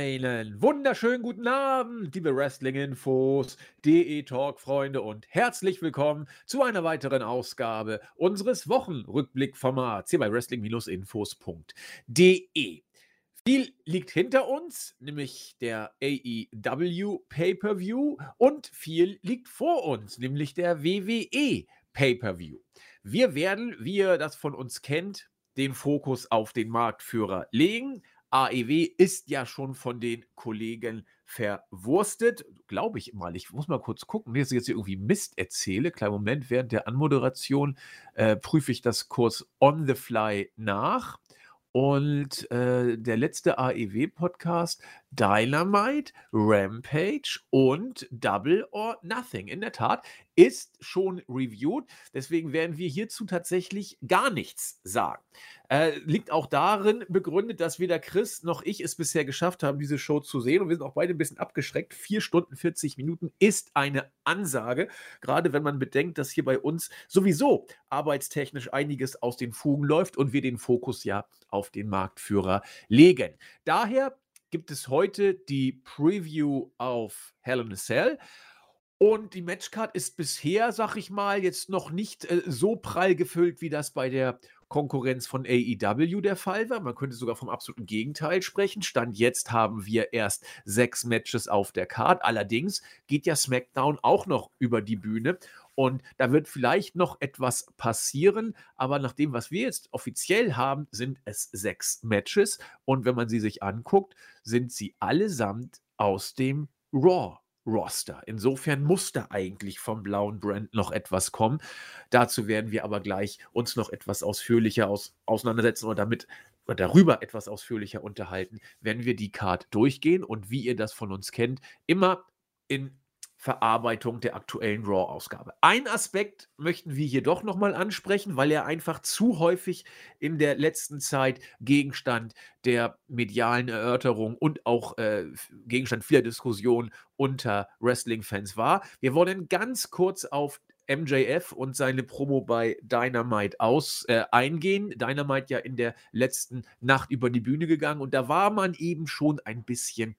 Einen wunderschönen guten Abend, liebe Wrestling-Infos, DE-Talk-Freunde und herzlich willkommen zu einer weiteren Ausgabe unseres Wochenrückblick-Formats hier bei Wrestling-Infos.de. Viel liegt hinter uns, nämlich der AEW Pay-Per-View und viel liegt vor uns, nämlich der WWE Pay-Per-View. Wir werden, wie ihr das von uns kennt, den Fokus auf den Marktführer legen, AEW ist ja schon von den Kollegen verwurstet. Glaube ich mal. Ich muss mal kurz gucken, dass ich jetzt hier irgendwie Mist erzähle. Kleinen Moment, während der Anmoderation äh, prüfe ich das kurz on the fly nach. Und äh, der letzte AEW-Podcast, Dynamite, Rampage und Double or Nothing. In der Tat ist schon reviewed. Deswegen werden wir hierzu tatsächlich gar nichts sagen. Äh, liegt auch darin begründet, dass weder Chris noch ich es bisher geschafft haben, diese Show zu sehen. Und wir sind auch beide ein bisschen abgeschreckt. Vier Stunden 40 Minuten ist eine Ansage. Gerade wenn man bedenkt, dass hier bei uns sowieso arbeitstechnisch einiges aus den Fugen läuft und wir den Fokus ja auf den Marktführer legen. Daher gibt es heute die Preview auf Hell in a Cell. Und die Matchcard ist bisher, sag ich mal, jetzt noch nicht äh, so prall gefüllt, wie das bei der Konkurrenz von AEW der Fall war. Man könnte sogar vom absoluten Gegenteil sprechen. Stand jetzt haben wir erst sechs Matches auf der Card. Allerdings geht ja SmackDown auch noch über die Bühne. Und da wird vielleicht noch etwas passieren, aber nach dem, was wir jetzt offiziell haben, sind es sechs Matches. Und wenn man sie sich anguckt, sind sie allesamt aus dem Raw. Roster. Insofern muss da eigentlich vom blauen Brand noch etwas kommen. Dazu werden wir aber gleich uns noch etwas ausführlicher aus, auseinandersetzen oder damit oder darüber etwas ausführlicher unterhalten, wenn wir die Card durchgehen und wie ihr das von uns kennt, immer in Verarbeitung der aktuellen Raw-Ausgabe. Ein Aspekt möchten wir hier doch nochmal ansprechen, weil er einfach zu häufig in der letzten Zeit Gegenstand der medialen Erörterung und auch äh, Gegenstand vieler Diskussionen unter Wrestling-Fans war. Wir wollen ganz kurz auf MJF und seine Promo bei Dynamite aus äh, eingehen. Dynamite ja in der letzten Nacht über die Bühne gegangen und da war man eben schon ein bisschen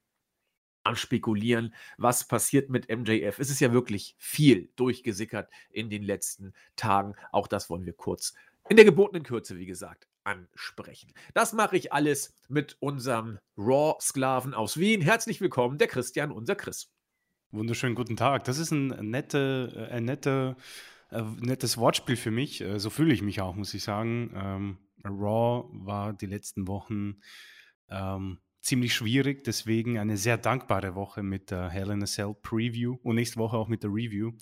am Spekulieren, was passiert mit MJF. Es ist ja wirklich viel durchgesickert in den letzten Tagen. Auch das wollen wir kurz in der gebotenen Kürze, wie gesagt, ansprechen. Das mache ich alles mit unserem Raw-Sklaven aus Wien. Herzlich willkommen, der Christian, unser Chris. Wunderschönen guten Tag. Das ist ein, nette, ein nette, äh, nettes Wortspiel für mich. Äh, so fühle ich mich auch, muss ich sagen. Ähm, Raw war die letzten Wochen ähm, ziemlich schwierig, deswegen eine sehr dankbare Woche mit der Hell in a Cell Preview und nächste Woche auch mit der Review.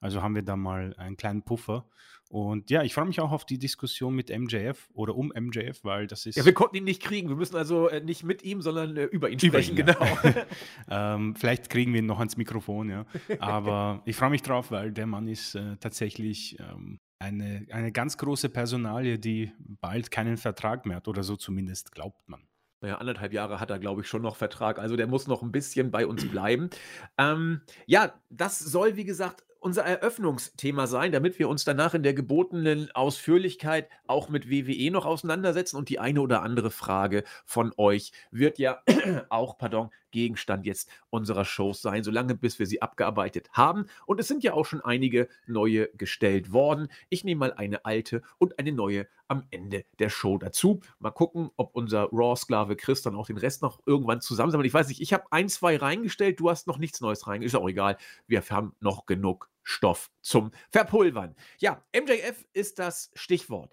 Also haben wir da mal einen kleinen Puffer. Und ja, ich freue mich auch auf die Diskussion mit MJF oder um MJF, weil das ist. Ja, wir konnten ihn nicht kriegen. Wir müssen also äh, nicht mit ihm, sondern äh, über ihn sprechen, über ihn, genau. Ja. ähm, vielleicht kriegen wir ihn noch ans Mikrofon, ja. Aber ich freue mich drauf, weil der Mann ist äh, tatsächlich ähm, eine, eine ganz große Personalie, die bald keinen Vertrag mehr hat oder so zumindest glaubt man naja, anderthalb Jahre hat er, glaube ich, schon noch Vertrag. Also der muss noch ein bisschen bei uns bleiben. Ähm, ja, das soll, wie gesagt, unser Eröffnungsthema sein, damit wir uns danach in der gebotenen Ausführlichkeit auch mit WWE noch auseinandersetzen. Und die eine oder andere Frage von euch wird ja auch, pardon, Gegenstand jetzt unserer Shows sein, solange bis wir sie abgearbeitet haben. Und es sind ja auch schon einige neue gestellt worden. Ich nehme mal eine alte und eine neue am Ende der Show dazu. Mal gucken, ob unser Raw-Sklave Chris dann auch den Rest noch irgendwann zusammensammelt. Ich weiß nicht, ich habe ein, zwei reingestellt, du hast noch nichts Neues reingestellt. Ist auch egal. Wir haben noch genug Stoff zum Verpulvern. Ja, MJF ist das Stichwort.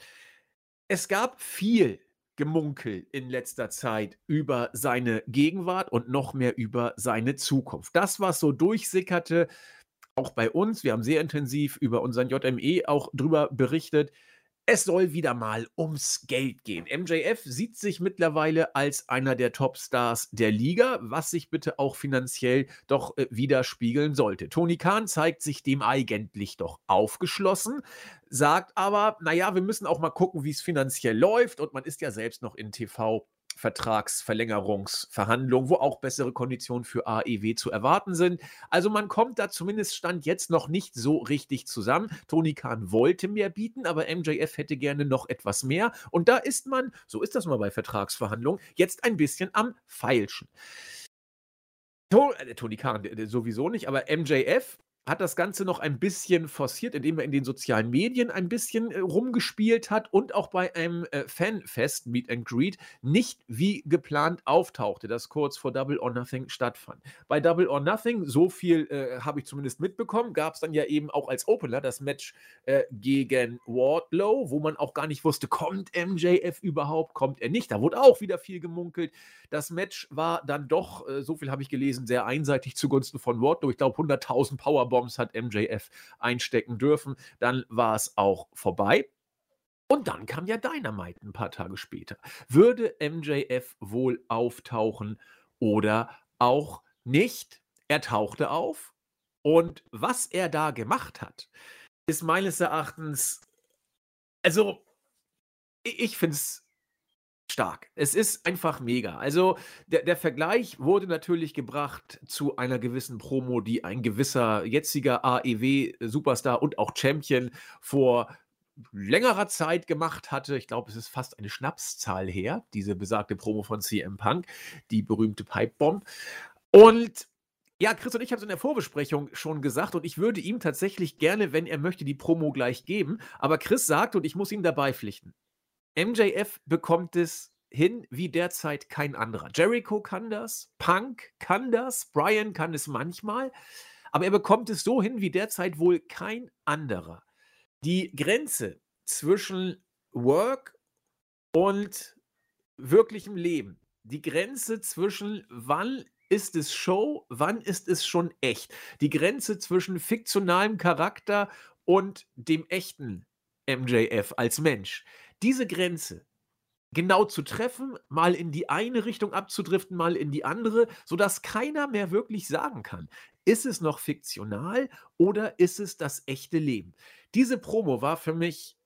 Es gab viel Gemunkel in letzter Zeit über seine Gegenwart und noch mehr über seine Zukunft. Das, was so durchsickerte, auch bei uns, wir haben sehr intensiv über unseren JME auch drüber berichtet, es soll wieder mal ums Geld gehen. MJF sieht sich mittlerweile als einer der Topstars der Liga, was sich bitte auch finanziell doch äh, widerspiegeln sollte. Tony Khan zeigt sich dem eigentlich doch aufgeschlossen, sagt aber, naja, wir müssen auch mal gucken, wie es finanziell läuft und man ist ja selbst noch in TV Vertragsverlängerungsverhandlungen, wo auch bessere Konditionen für AEW zu erwarten sind. Also man kommt da zumindest Stand jetzt noch nicht so richtig zusammen. Tony Khan wollte mehr bieten, aber MJF hätte gerne noch etwas mehr. Und da ist man, so ist das mal bei Vertragsverhandlungen, jetzt ein bisschen am Feilschen. äh, Tony Khan sowieso nicht, aber MJF hat das Ganze noch ein bisschen forciert, indem er in den sozialen Medien ein bisschen äh, rumgespielt hat und auch bei einem äh, Fanfest Meet and Greet nicht wie geplant auftauchte, das kurz vor Double or Nothing stattfand. Bei Double or Nothing, so viel äh, habe ich zumindest mitbekommen, gab es dann ja eben auch als Opener das Match äh, gegen Wardlow, wo man auch gar nicht wusste, kommt MJF überhaupt, kommt er nicht. Da wurde auch wieder viel gemunkelt. Das Match war dann doch, äh, so viel habe ich gelesen, sehr einseitig zugunsten von Wardlow. Ich glaube, 100.000 Powerbombs hat MJF einstecken dürfen. Dann war es auch vorbei. Und dann kam ja Dynamite ein paar Tage später. Würde MJF wohl auftauchen oder auch nicht? Er tauchte auf und was er da gemacht hat, ist meines Erachtens, also ich finde es stark. Es ist einfach mega. Also der, der Vergleich wurde natürlich gebracht zu einer gewissen Promo, die ein gewisser jetziger AEW-Superstar und auch Champion vor längerer Zeit gemacht hatte. Ich glaube, es ist fast eine Schnapszahl her, diese besagte Promo von CM Punk, die berühmte Pipebomb. Und ja, Chris und ich haben es in der Vorbesprechung schon gesagt und ich würde ihm tatsächlich gerne, wenn er möchte, die Promo gleich geben. Aber Chris sagt, und ich muss ihm dabei pflichten, MJF bekommt es hin wie derzeit kein anderer. Jericho kann das, Punk kann das, Brian kann es manchmal, aber er bekommt es so hin wie derzeit wohl kein anderer. Die Grenze zwischen Work und wirklichem Leben, die Grenze zwischen wann ist es Show, wann ist es schon echt, die Grenze zwischen fiktionalem Charakter und dem echten MJF als Mensch diese Grenze genau zu treffen, mal in die eine Richtung abzudriften, mal in die andere, sodass keiner mehr wirklich sagen kann, ist es noch fiktional oder ist es das echte Leben? Diese Promo war für mich,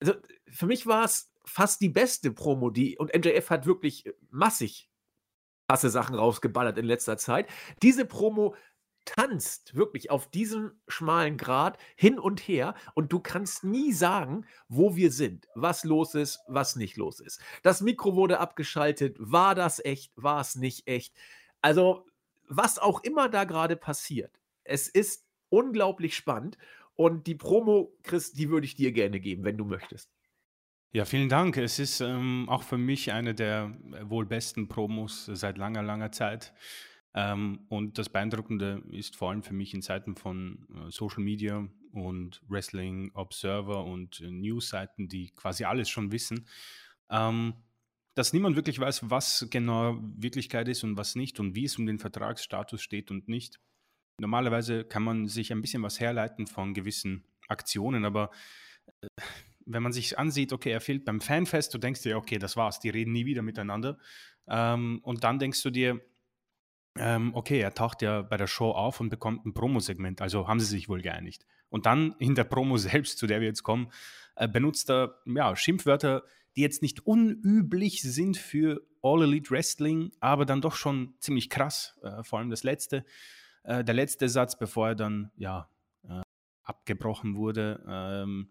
also für mich war es fast die beste Promo, die, und MJF hat wirklich massig krasse Sachen rausgeballert in letzter Zeit. Diese Promo tanzt wirklich auf diesem schmalen Grat hin und her und du kannst nie sagen, wo wir sind, was los ist, was nicht los ist. Das Mikro wurde abgeschaltet, war das echt, war es nicht echt? Also, was auch immer da gerade passiert, es ist unglaublich spannend und die Promo, Chris, die würde ich dir gerne geben, wenn du möchtest. Ja, vielen Dank. Es ist ähm, auch für mich eine der äh, wohl besten Promos seit langer, langer Zeit. Ähm, und das Beeindruckende ist vor allem für mich in Zeiten von äh, Social Media und Wrestling Observer und äh, News-Seiten, die quasi alles schon wissen, ähm, dass niemand wirklich weiß, was genau Wirklichkeit ist und was nicht und wie es um den Vertragsstatus steht und nicht. Normalerweise kann man sich ein bisschen was herleiten von gewissen Aktionen, aber äh, wenn man sich ansieht, okay, er fehlt beim Fanfest, du denkst dir, okay, das war's, die reden nie wieder miteinander. Ähm, und dann denkst du dir, ähm, okay, er taucht ja bei der Show auf und bekommt ein Promosegment, also haben sie sich wohl geeinigt. Und dann in der Promo selbst, zu der wir jetzt kommen, äh, benutzt er ja, Schimpfwörter, die jetzt nicht unüblich sind für All Elite Wrestling, aber dann doch schon ziemlich krass. Äh, vor allem das letzte, äh, der letzte Satz, bevor er dann ja äh, abgebrochen wurde. Ähm,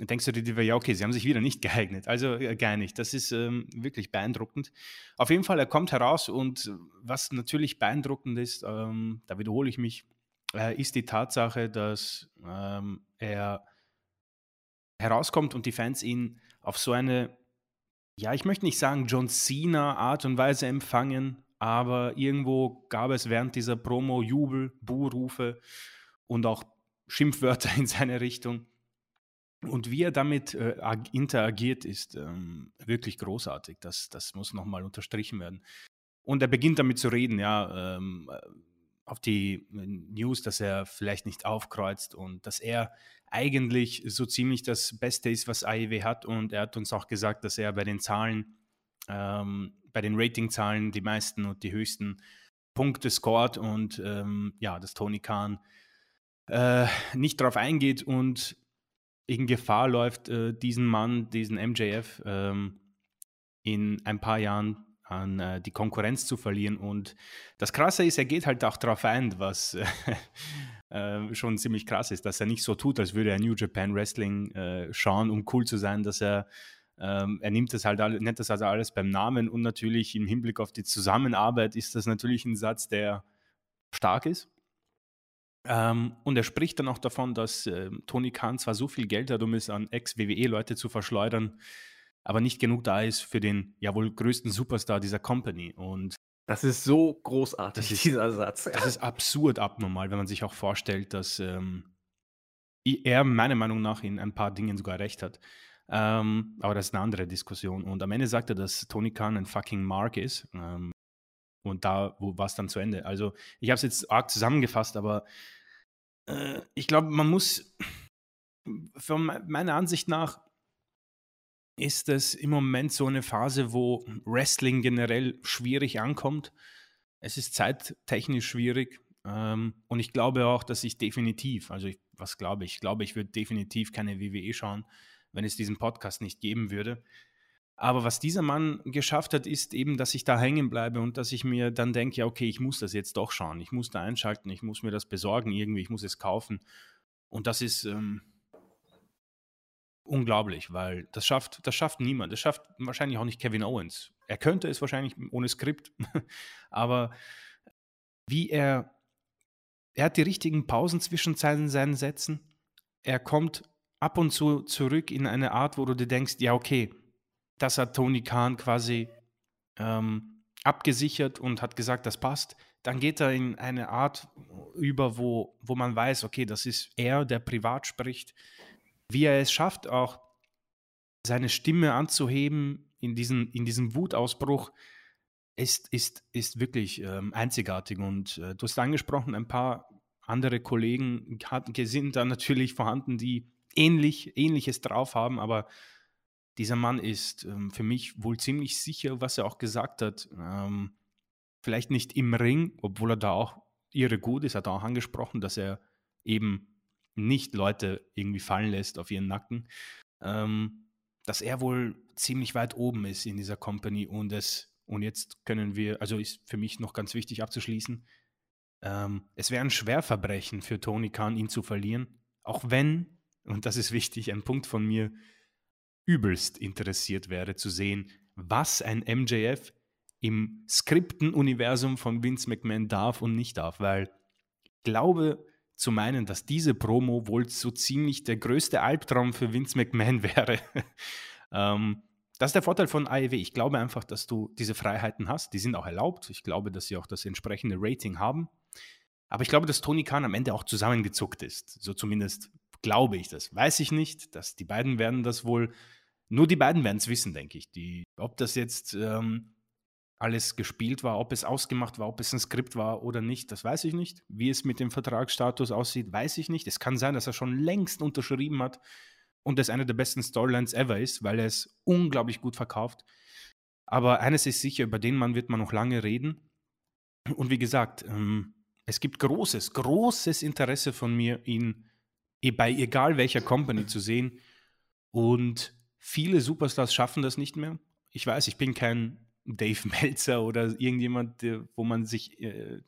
denkst du dir, ja, okay, sie haben sich wieder nicht geeignet. Also äh, gar nicht. Das ist ähm, wirklich beeindruckend. Auf jeden Fall, er kommt heraus und was natürlich beeindruckend ist, ähm, da wiederhole ich mich, äh, ist die Tatsache, dass ähm, er herauskommt und die Fans ihn auf so eine, ja, ich möchte nicht sagen John Cena Art und Weise empfangen, aber irgendwo gab es während dieser Promo Jubel, Buhrufe und auch Schimpfwörter in seine Richtung. Und wie er damit äh, interagiert, ist ähm, wirklich großartig. Das, das muss nochmal unterstrichen werden. Und er beginnt damit zu reden, ja, ähm, äh, auf die äh, News, dass er vielleicht nicht aufkreuzt und dass er eigentlich so ziemlich das Beste ist, was AEW hat. Und er hat uns auch gesagt, dass er bei den Zahlen, ähm, bei den Ratingzahlen die meisten und die höchsten Punkte scored und ähm, ja, dass Tony Khan äh, nicht darauf eingeht und in Gefahr läuft, äh, diesen Mann, diesen MJF, ähm, in ein paar Jahren an äh, die Konkurrenz zu verlieren. Und das Krasse ist, er geht halt auch darauf ein, was äh, schon ziemlich krass ist, dass er nicht so tut, als würde er New Japan Wrestling schauen, um cool zu sein, dass er ähm, er nimmt das halt nennt das also alles beim Namen und natürlich im Hinblick auf die Zusammenarbeit ist das natürlich ein Satz, der stark ist. Ähm, und er spricht dann auch davon, dass äh, Tony Khan zwar so viel Geld hat, um es an Ex-WWE-Leute zu verschleudern, aber nicht genug da ist für den ja wohl größten Superstar dieser Company. Und das ist so großartig, ist, dieser Satz. Das ist absurd abnormal, wenn man sich auch vorstellt, dass ähm, er meiner Meinung nach in ein paar Dingen sogar recht hat. Ähm, aber das ist eine andere Diskussion. Und am Ende sagt er, dass Tony Khan ein fucking Mark ist. Ähm, und da war es dann zu Ende. Also ich habe es jetzt arg zusammengefasst, aber äh, ich glaube, man muss, von meiner Ansicht nach, ist es im Moment so eine Phase, wo Wrestling generell schwierig ankommt. Es ist zeittechnisch schwierig. Ähm, und ich glaube auch, dass ich definitiv, also ich, was glaube ich? Ich glaube, ich würde definitiv keine WWE schauen, wenn es diesen Podcast nicht geben würde. Aber was dieser Mann geschafft hat, ist eben, dass ich da hängen bleibe und dass ich mir dann denke, ja, okay, ich muss das jetzt doch schauen. Ich muss da einschalten, ich muss mir das besorgen irgendwie, ich muss es kaufen. Und das ist ähm, unglaublich, weil das schafft, das schafft niemand. Das schafft wahrscheinlich auch nicht Kevin Owens. Er könnte es wahrscheinlich ohne Skript, aber wie er, er hat die richtigen Pausen zwischen seinen Sätzen. Er kommt ab und zu zurück in eine Art, wo du dir denkst, ja, okay, das hat Tony Khan quasi ähm, abgesichert und hat gesagt, das passt. Dann geht er in eine Art über, wo, wo man weiß, okay, das ist er, der privat spricht. Wie er es schafft, auch seine Stimme anzuheben in, diesen, in diesem Wutausbruch, ist, ist, ist wirklich ähm, einzigartig. Und äh, du hast angesprochen, ein paar andere Kollegen hat, sind da natürlich vorhanden, die ähnlich, ähnliches drauf haben, aber dieser Mann ist ähm, für mich wohl ziemlich sicher, was er auch gesagt hat. Ähm, vielleicht nicht im Ring, obwohl er da auch irre gut ist, hat er auch angesprochen, dass er eben nicht Leute irgendwie fallen lässt auf ihren Nacken, ähm, dass er wohl ziemlich weit oben ist in dieser Company und es, und jetzt können wir, also ist für mich noch ganz wichtig abzuschließen, ähm, es wäre ein Schwerverbrechen für Tony Khan, ihn zu verlieren, auch wenn, und das ist wichtig, ein Punkt von mir, übelst interessiert wäre zu sehen, was ein MJF im Skripten-Universum von Vince McMahon darf und nicht darf, weil ich glaube zu meinen, dass diese Promo wohl so ziemlich der größte Albtraum für Vince McMahon wäre. ähm, das ist der Vorteil von AEW. Ich glaube einfach, dass du diese Freiheiten hast. Die sind auch erlaubt. Ich glaube, dass sie auch das entsprechende Rating haben. Aber ich glaube, dass Tony Khan am Ende auch zusammengezuckt ist. So zumindest glaube ich das. Weiß ich nicht. Dass die beiden werden das wohl, nur die beiden werden es wissen, denke ich. Die, ob das jetzt ähm, alles gespielt war, ob es ausgemacht war, ob es ein Skript war oder nicht, das weiß ich nicht. Wie es mit dem Vertragsstatus aussieht, weiß ich nicht. Es kann sein, dass er schon längst unterschrieben hat und es eine der besten Storylines ever ist, weil er es unglaublich gut verkauft. Aber eines ist sicher, über den Mann wird man noch lange reden. Und wie gesagt, ähm, es gibt großes, großes Interesse von mir, ihn bei egal welcher Company zu sehen. Und viele Superstars schaffen das nicht mehr. Ich weiß, ich bin kein Dave Meltzer oder irgendjemand, wo man sich äh,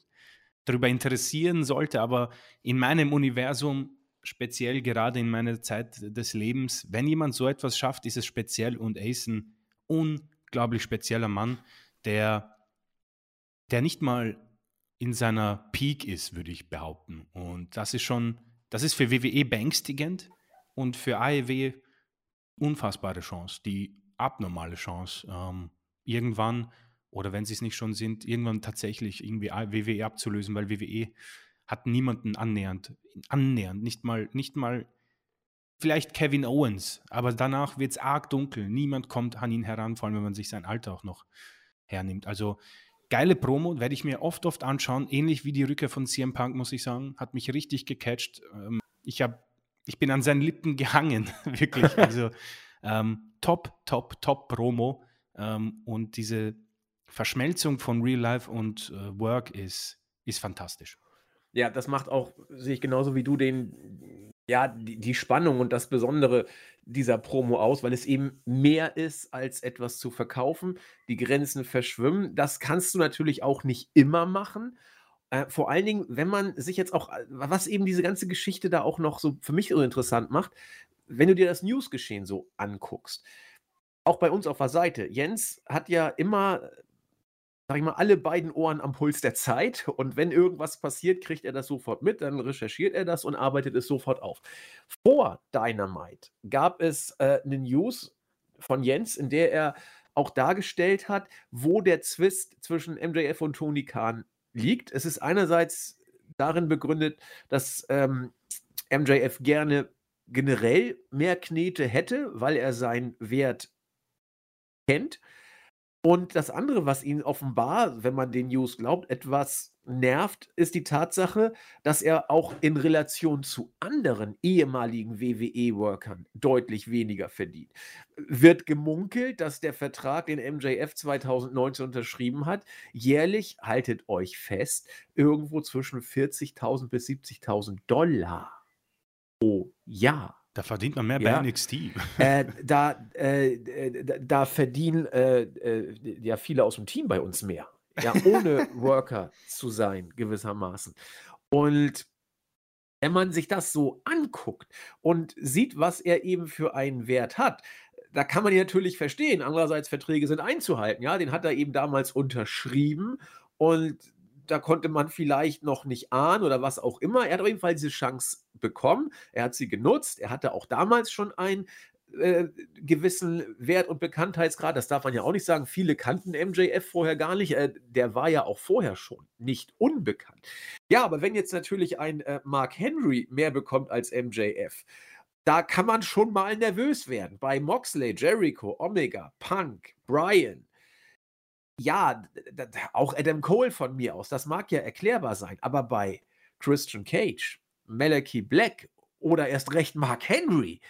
darüber interessieren sollte, aber in meinem Universum, speziell gerade in meiner Zeit des Lebens, wenn jemand so etwas schafft, ist es speziell und ist ein unglaublich spezieller Mann, der, der nicht mal in seiner Peak ist, würde ich behaupten. Und das ist schon das ist für WWE beängstigend und für AEW unfassbare Chance, die abnormale Chance, ähm, irgendwann oder wenn sie es nicht schon sind, irgendwann tatsächlich irgendwie WWE abzulösen, weil WWE hat niemanden annähernd, annähernd, nicht mal, nicht mal vielleicht Kevin Owens, aber danach wird es arg dunkel. Niemand kommt an ihn heran, vor allem wenn man sich sein Alter auch noch hernimmt. Also geile Promo, werde ich mir oft, oft anschauen. Ähnlich wie die Rückkehr von CM Punk, muss ich sagen. Hat mich richtig gecatcht. Ähm, ich, hab, ich bin an seinen Lippen gehangen, wirklich. Also ähm, top, top, top Promo. Ähm, und diese Verschmelzung von Real Life und äh, Work ist, ist fantastisch. Ja, das macht auch, sehe ich genauso wie du, den, ja, die, die Spannung und das Besondere dieser Promo aus, weil es eben mehr ist, als etwas zu verkaufen. Die Grenzen verschwimmen. Das kannst du natürlich auch nicht immer machen. Äh, vor allen Dingen, wenn man sich jetzt auch, äh, was eben diese ganze Geschichte da auch noch so für mich so interessant macht, wenn du dir das Newsgeschehen so anguckst. Auch bei uns auf der Seite. Jens hat ja immer sage ich mal, alle beiden Ohren am Puls der Zeit und wenn irgendwas passiert, kriegt er das sofort mit, dann recherchiert er das und arbeitet es sofort auf. Vor Dynamite gab es äh, eine News von Jens, in der er auch dargestellt hat, wo der Zwist zwischen MJF und Tony Khan liegt. Es ist einerseits darin begründet, dass ähm, MJF gerne generell mehr Knete hätte, weil er seinen Wert kennt. Und das andere, was ihn offenbar, wenn man den News glaubt, etwas nervt, ist die Tatsache, dass er auch in Relation zu anderen ehemaligen WWE-Workern deutlich weniger verdient. Wird gemunkelt, dass der Vertrag, den MJF 2019 unterschrieben hat, jährlich, haltet euch fest, irgendwo zwischen 40.000 bis 70.000 Dollar pro Jahr da verdient man mehr bei ja, NXT. Äh, da, äh, da, da, verdienen äh, äh, ja viele aus dem Team bei uns mehr. Ja, ohne Worker zu sein, gewissermaßen. Und wenn man sich das so anguckt und sieht, was er eben für einen Wert hat, da kann man ihn natürlich verstehen. Andererseits, Verträge sind einzuhalten. Ja, den hat er eben damals unterschrieben und da konnte man vielleicht noch nicht ahnen oder was auch immer. Er hat auf jeden Fall diese Chance bekommen. Er hat sie genutzt. Er hatte auch damals schon einen äh, gewissen Wert und Bekanntheitsgrad. Das darf man ja auch nicht sagen. Viele kannten MJF vorher gar nicht. Äh, der war ja auch vorher schon nicht unbekannt. Ja, aber wenn jetzt natürlich ein äh, Mark Henry mehr bekommt als MJF, da kann man schon mal nervös werden. Bei Moxley, Jericho, Omega, Punk, Brian, ja, auch Adam Cole von mir aus, das mag ja erklärbar sein, aber bei Christian Cage, Malachi Black oder erst recht Mark Henry,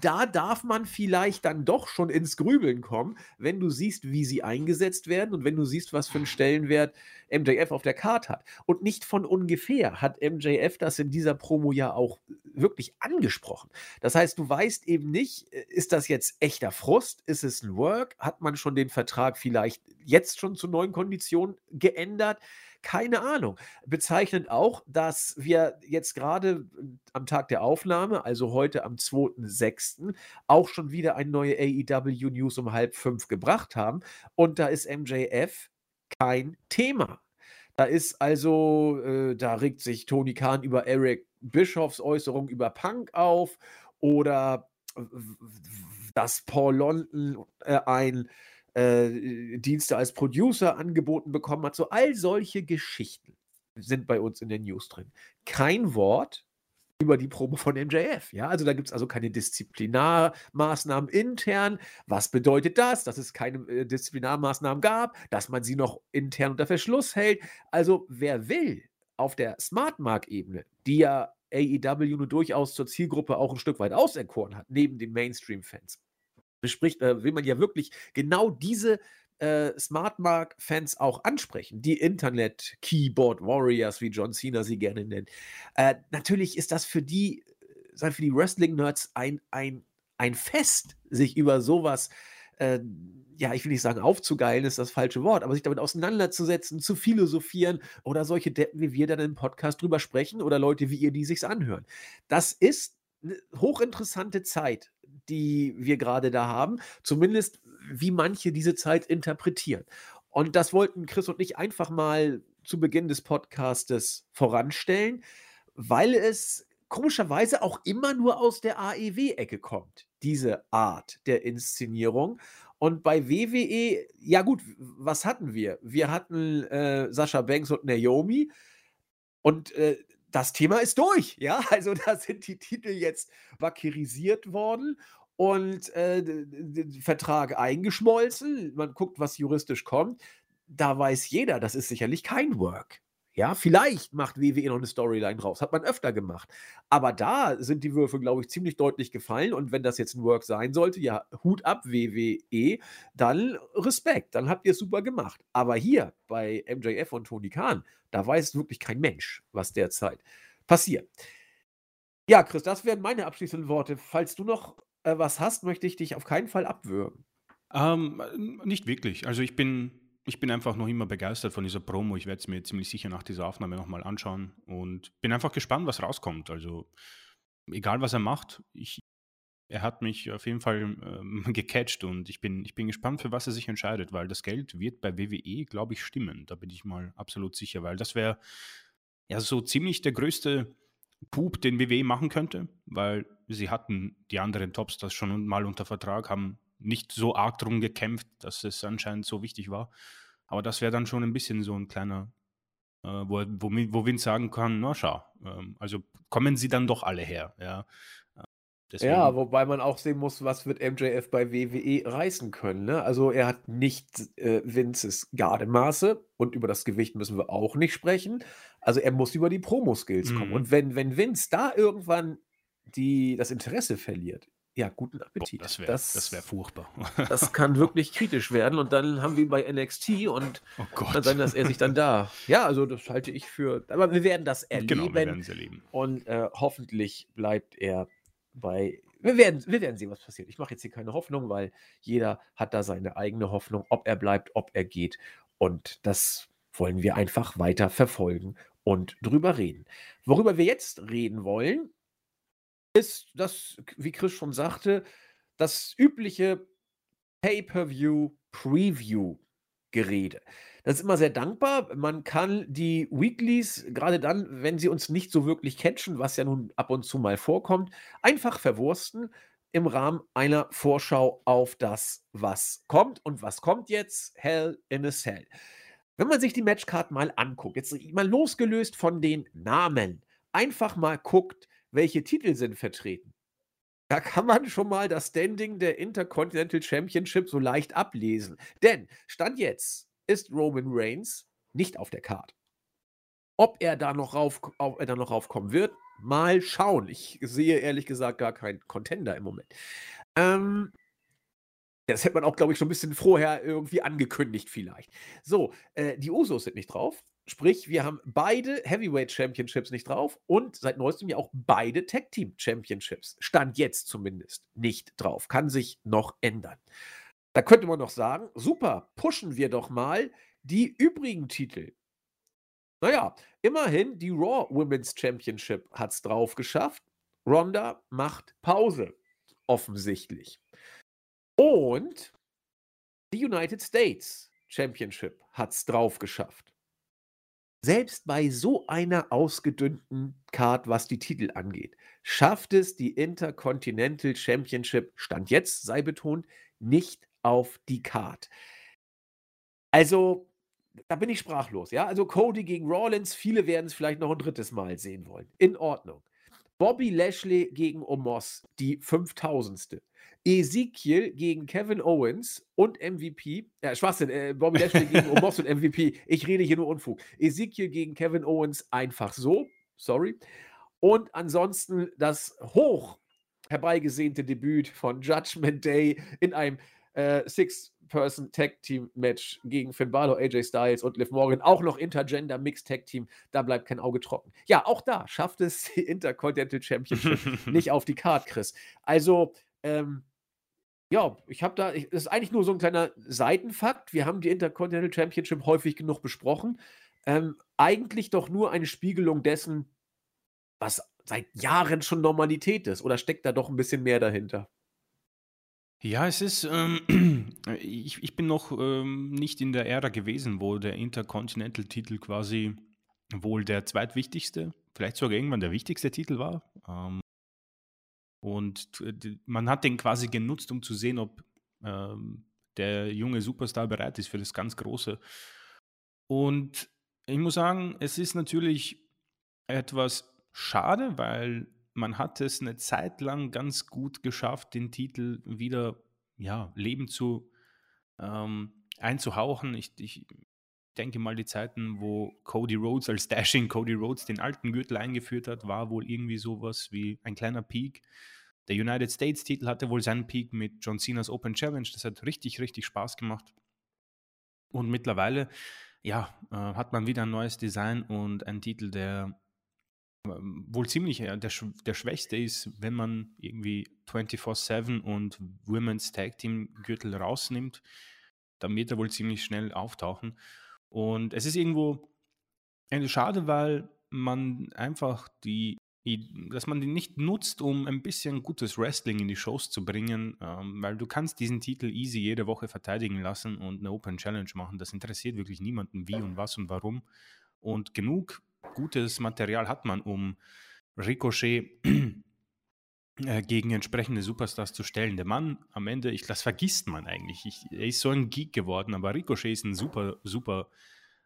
da darf man vielleicht dann doch schon ins Grübeln kommen, wenn du siehst, wie sie eingesetzt werden und wenn du siehst, was für einen Stellenwert MJF auf der Karte hat. Und nicht von ungefähr hat MJF das in dieser Promo ja auch wirklich angesprochen. Das heißt, du weißt eben nicht, äh, ist das jetzt echter Frust? Ist es ein Work? Hat man schon den Vertrag vielleicht jetzt schon zu neuen Konditionen geändert? Keine Ahnung. Bezeichnend auch, dass wir jetzt gerade äh, am Tag der Aufnahme, also heute am 2.6., auch schon wieder eine neue AEW News um halb fünf gebracht haben. Und da ist MJF kein Thema. Da ist also, äh, da regt sich Tony Khan über Eric Bischofs Äußerung über Punk auf oder dass Paul London äh, ein äh, Dienste als Producer angeboten bekommen hat. So all solche Geschichten sind bei uns in den News drin. Kein Wort über die Probe von MJF. Ja, also da gibt es also keine Disziplinarmaßnahmen intern. Was bedeutet das? Dass es keine äh, Disziplinarmaßnahmen gab, dass man sie noch intern unter Verschluss hält. Also wer will auf der Smart Mark-Ebene, die ja AEW nur durchaus zur Zielgruppe auch ein Stück weit auserkoren hat, neben den Mainstream-Fans, bespricht, äh, will man ja wirklich genau diese äh, Smart Mark-Fans auch ansprechen, die Internet-Keyboard Warriors, wie John Cena sie gerne nennt. Äh, natürlich ist das für die, äh, für die Wrestling-Nerds ein, ein, ein Fest, sich über sowas äh, ja, ich will nicht sagen aufzugeilen, ist das falsche Wort, aber sich damit auseinanderzusetzen, zu philosophieren oder solche Deppen wie wir dann im Podcast drüber sprechen oder Leute wie ihr, die sich's anhören. Das ist eine hochinteressante Zeit, die wir gerade da haben, zumindest wie manche diese Zeit interpretieren. Und das wollten Chris und ich einfach mal zu Beginn des Podcastes voranstellen, weil es komischerweise auch immer nur aus der AEW-Ecke kommt, diese Art der Inszenierung. Und bei WWE, ja gut, was hatten wir? Wir hatten äh, Sascha Banks und Naomi und äh, das Thema ist durch, ja. Also da sind die Titel jetzt vakirisiert worden und äh, Vertrag eingeschmolzen. Man guckt, was juristisch kommt. Da weiß jeder, das ist sicherlich kein Work. Ja, vielleicht macht WWE noch eine Storyline draus. Hat man öfter gemacht. Aber da sind die Würfe, glaube ich, ziemlich deutlich gefallen. Und wenn das jetzt ein Work sein sollte, ja, Hut ab, WWE, dann Respekt. Dann habt ihr es super gemacht. Aber hier bei MJF und Tony Khan, da weiß wirklich kein Mensch, was derzeit passiert. Ja, Chris, das wären meine abschließenden Worte. Falls du noch äh, was hast, möchte ich dich auf keinen Fall abwürgen. Ähm, nicht wirklich. Also ich bin ich bin einfach noch immer begeistert von dieser Promo. Ich werde es mir ziemlich sicher nach dieser Aufnahme nochmal anschauen und bin einfach gespannt, was rauskommt. Also, egal was er macht, ich, er hat mich auf jeden Fall ähm, gecatcht und ich bin, ich bin gespannt, für was er sich entscheidet, weil das Geld wird bei WWE, glaube ich, stimmen. Da bin ich mal absolut sicher, weil das wäre ja so ziemlich der größte Pup, den WWE machen könnte, weil sie hatten die anderen Topstars schon mal unter Vertrag, haben nicht so arg drum gekämpft, dass es anscheinend so wichtig war. Aber das wäre dann schon ein bisschen so ein kleiner, äh, wo, wo, wo Vince sagen kann, na schau, ähm, also kommen sie dann doch alle her, ja. Deswegen. Ja, wobei man auch sehen muss, was wird MJF bei WWE reißen können. Ne? Also er hat nicht äh, Vinces Gardemaße und über das Gewicht müssen wir auch nicht sprechen. Also er muss über die Promo-Skills mhm. kommen. Und wenn, wenn Vince da irgendwann die, das Interesse verliert, ja, guten Appetit. Boah, das wäre das, wär furchtbar. das kann wirklich kritisch werden. Und dann haben wir ihn bei NXT und oh kann sein, dass er sich dann da. Ja, also das halte ich für. Aber wir werden das erleben. Genau, wir werden es erleben. Und äh, hoffentlich bleibt er bei. Wir werden, wir werden sehen, was passiert. Ich mache jetzt hier keine Hoffnung, weil jeder hat da seine eigene Hoffnung, ob er bleibt, ob er geht. Und das wollen wir einfach weiter verfolgen und drüber reden. Worüber wir jetzt reden wollen, ist das, wie Chris schon sagte, das übliche Pay-per-view-Preview-Gerede. Das ist immer sehr dankbar. Man kann die Weeklies, gerade dann, wenn sie uns nicht so wirklich catchen, was ja nun ab und zu mal vorkommt, einfach verwursten im Rahmen einer Vorschau auf das, was kommt. Und was kommt jetzt? Hell in a Cell. Wenn man sich die Matchcard mal anguckt, jetzt mal losgelöst von den Namen, einfach mal guckt, welche Titel sind vertreten. Da kann man schon mal das Standing der Intercontinental Championship so leicht ablesen. Denn Stand jetzt ist Roman Reigns nicht auf der Card. Ob er da noch, rauf, ob er da noch raufkommen wird, mal schauen. Ich sehe ehrlich gesagt gar keinen Contender im Moment. Ähm, das hätte man auch, glaube ich, schon ein bisschen vorher irgendwie angekündigt, vielleicht. So, äh, die Usos sind nicht drauf. Sprich, wir haben beide Heavyweight Championships nicht drauf und seit neuestem ja auch beide Tag Team Championships. Stand jetzt zumindest nicht drauf. Kann sich noch ändern. Da könnte man doch sagen, super, pushen wir doch mal die übrigen Titel. Naja, immerhin die Raw Women's Championship hat es drauf geschafft. Ronda macht Pause, offensichtlich. Und die United States Championship hat es drauf geschafft. Selbst bei so einer ausgedünnten Card, was die Titel angeht, schafft es die Intercontinental Championship, Stand jetzt sei betont, nicht auf die Card. Also, da bin ich sprachlos, ja. Also Cody gegen Rollins, viele werden es vielleicht noch ein drittes Mal sehen wollen. In Ordnung. Bobby Lashley gegen Omos, die 5000. Ezekiel gegen Kevin Owens und MVP. Äh, Schwachsinn, äh, Bobby Lashley gegen Omos und MVP. Ich rede hier nur Unfug. Ezekiel gegen Kevin Owens einfach so. Sorry. Und ansonsten das hoch herbeigesehnte Debüt von Judgment Day in einem äh, Six-Person-Tag-Team-Match gegen Finn Balor, AJ Styles und Liv Morgan. Auch noch Intergender Mixed-Tag-Team. Da bleibt kein Auge trocken. Ja, auch da schafft es die Intercontinental Championship nicht auf die Card, Chris. Also, ähm, ja, ich habe da, ich, das ist eigentlich nur so ein kleiner Seitenfakt. Wir haben die Intercontinental Championship häufig genug besprochen. Ähm, eigentlich doch nur eine Spiegelung dessen, was seit Jahren schon Normalität ist. Oder steckt da doch ein bisschen mehr dahinter? Ja, es ist, ähm, ich, ich bin noch ähm, nicht in der Ära gewesen, wo der Intercontinental-Titel quasi wohl der zweitwichtigste, vielleicht sogar irgendwann der wichtigste Titel war. Und man hat den quasi genutzt, um zu sehen, ob ähm, der junge Superstar bereit ist für das ganz Große. Und ich muss sagen, es ist natürlich etwas schade, weil man hat es eine Zeit lang ganz gut geschafft, den Titel wieder ja, Leben zu ähm, einzuhauchen. Ich, ich denke mal, die Zeiten, wo Cody Rhodes als Dashing Cody Rhodes den alten Gürtel eingeführt hat, war wohl irgendwie sowas wie ein kleiner Peak. Der United States Titel hatte wohl seinen Peak mit John Cena's Open Challenge. Das hat richtig, richtig Spaß gemacht. Und mittlerweile, ja, äh, hat man wieder ein neues Design und einen Titel, der ähm, wohl ziemlich der, der schwächste ist, wenn man irgendwie 24-7 und Women's Tag Team Gürtel rausnimmt, dann wird er wohl ziemlich schnell auftauchen. Und es ist irgendwo eine schade, weil man einfach die dass man die nicht nutzt, um ein bisschen gutes Wrestling in die Shows zu bringen, ähm, weil du kannst diesen Titel easy jede Woche verteidigen lassen und eine Open Challenge machen. Das interessiert wirklich niemanden, wie und was und warum. Und genug gutes Material hat man, um Ricochet gegen entsprechende Superstars zu stellen. Der Mann am Ende, ich, das vergisst man eigentlich. Ich, er ist so ein Geek geworden, aber Ricochet ist ein super, super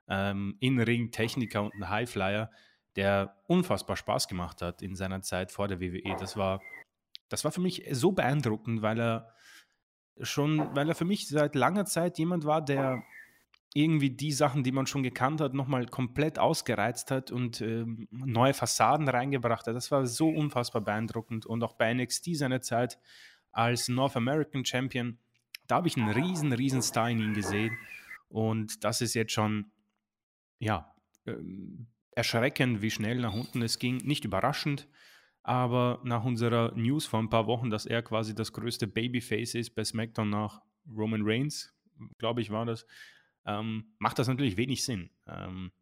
ähm, In-Ring-Techniker und ein Highflyer der unfassbar Spaß gemacht hat in seiner Zeit vor der WWE. Das war, das war für mich so beeindruckend, weil er schon, weil er für mich seit langer Zeit jemand war, der irgendwie die Sachen, die man schon gekannt hat, nochmal komplett ausgereizt hat und äh, neue Fassaden reingebracht hat. Das war so unfassbar beeindruckend. Und auch bei NXT seiner Zeit als North American Champion, da habe ich einen riesen, riesen Star in ihm gesehen. Und das ist jetzt schon, ja, ähm, erschreckend, wie schnell nach unten es ging. Nicht überraschend, aber nach unserer News vor ein paar Wochen, dass er quasi das größte Babyface ist bei SmackDown nach Roman Reigns, glaube ich, war das, ähm, macht das natürlich wenig Sinn. Ähm,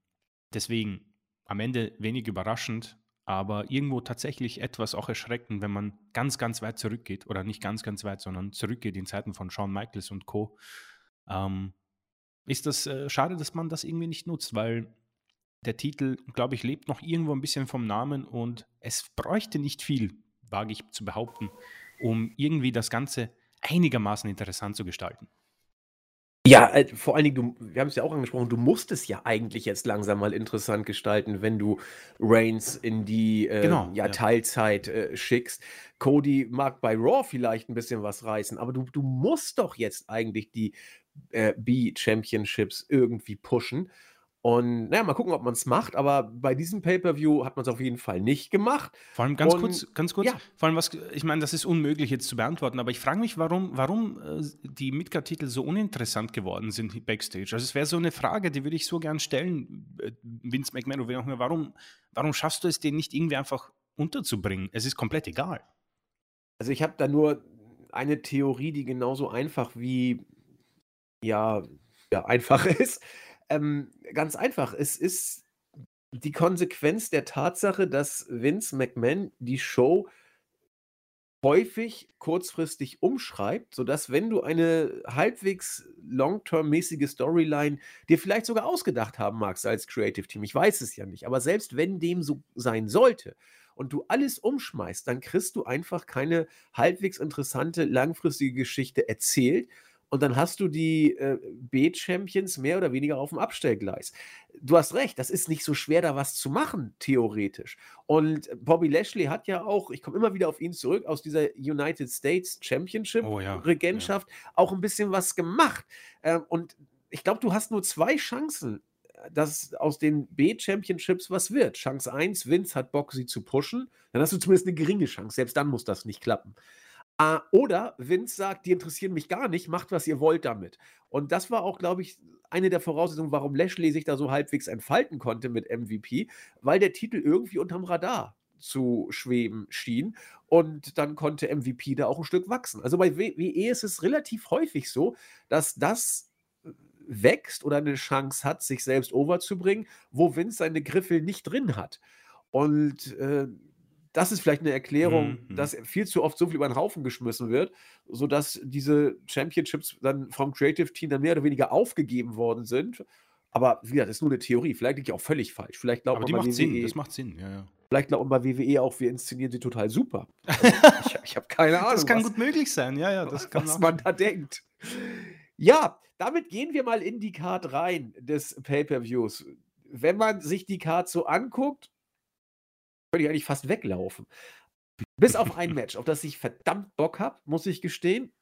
deswegen am Ende wenig überraschend, aber irgendwo tatsächlich etwas auch erschreckend, wenn man ganz, ganz weit zurückgeht oder nicht ganz, ganz weit, sondern zurückgeht in Zeiten von Shawn Michaels und Co. Ähm, ist das äh, schade, dass man das irgendwie nicht nutzt, weil der Titel, glaube ich, lebt noch irgendwo ein bisschen vom Namen und es bräuchte nicht viel, wage ich zu behaupten, um irgendwie das Ganze einigermaßen interessant zu gestalten. Ja, äh, vor allen Dingen, du, wir haben es ja auch angesprochen, du musst es ja eigentlich jetzt langsam mal interessant gestalten, wenn du Reigns in die äh, genau, ja, ja. Teilzeit äh, schickst. Cody mag bei Raw vielleicht ein bisschen was reißen, aber du, du musst doch jetzt eigentlich die äh, B-Championships irgendwie pushen. Und naja, mal gucken, ob man es macht, aber bei diesem Pay-Per-View hat man es auf jeden Fall nicht gemacht. Vor allem ganz und, kurz, ganz kurz, ja. vor allem was, ich meine, das ist unmöglich jetzt zu beantworten, aber ich frage mich, warum, warum äh, die Midcard-Titel so uninteressant geworden sind Backstage. Also es wäre so eine Frage, die würde ich so gern stellen, äh, Vince McMahon oder wer auch immer, warum, warum schaffst du es, den nicht irgendwie einfach unterzubringen? Es ist komplett egal. Also ich habe da nur eine Theorie, die genauso einfach wie, ja, ja, einfach ist. Ähm, ganz einfach. Es ist die Konsequenz der Tatsache, dass Vince McMahon die Show häufig kurzfristig umschreibt, sodass wenn du eine halbwegs long-term-mäßige Storyline dir vielleicht sogar ausgedacht haben magst als Creative Team, ich weiß es ja nicht, aber selbst wenn dem so sein sollte und du alles umschmeißt, dann kriegst du einfach keine halbwegs interessante langfristige Geschichte erzählt, und dann hast du die äh, B-Champions mehr oder weniger auf dem Abstellgleis. Du hast recht, das ist nicht so schwer, da was zu machen, theoretisch. Und Bobby Lashley hat ja auch, ich komme immer wieder auf ihn zurück, aus dieser United States Championship-Regentschaft oh, ja, ja. auch ein bisschen was gemacht. Ähm, und ich glaube, du hast nur zwei Chancen, dass aus den B-Championships was wird. Chance 1, Vince hat Bock, sie zu pushen. Dann hast du zumindest eine geringe Chance. Selbst dann muss das nicht klappen. Ah, oder Vince sagt, die interessieren mich gar nicht, macht, was ihr wollt damit. Und das war auch, glaube ich, eine der Voraussetzungen, warum Lashley sich da so halbwegs entfalten konnte mit MVP, weil der Titel irgendwie unterm Radar zu schweben schien. Und dann konnte MVP da auch ein Stück wachsen. Also bei WWE ist es relativ häufig so, dass das wächst oder eine Chance hat, sich selbst overzubringen, wo Vince seine Griffel nicht drin hat. Und äh, das ist vielleicht eine Erklärung, mhm. dass viel zu oft so viel über den Haufen geschmissen wird, sodass diese Championships dann vom Creative Team dann mehr oder weniger aufgegeben worden sind. Aber wie gesagt, das ist nur eine Theorie. Vielleicht liegt die auch völlig falsch. Vielleicht glaubt Aber die macht WWE, Sinn. Das macht Sinn, ja, ja. Vielleicht glaubt man bei WWE auch, wir inszenieren sie total super. Also ich, ich habe keine Ahnung. Das kann was, gut möglich sein, ja, ja. Das was man da denkt. Ja, damit gehen wir mal in die Card rein des Pay-Per-Views. Wenn man sich die Card so anguckt, könnte ich eigentlich fast weglaufen. Bis auf ein Match, auf das ich verdammt Bock habe, muss ich gestehen.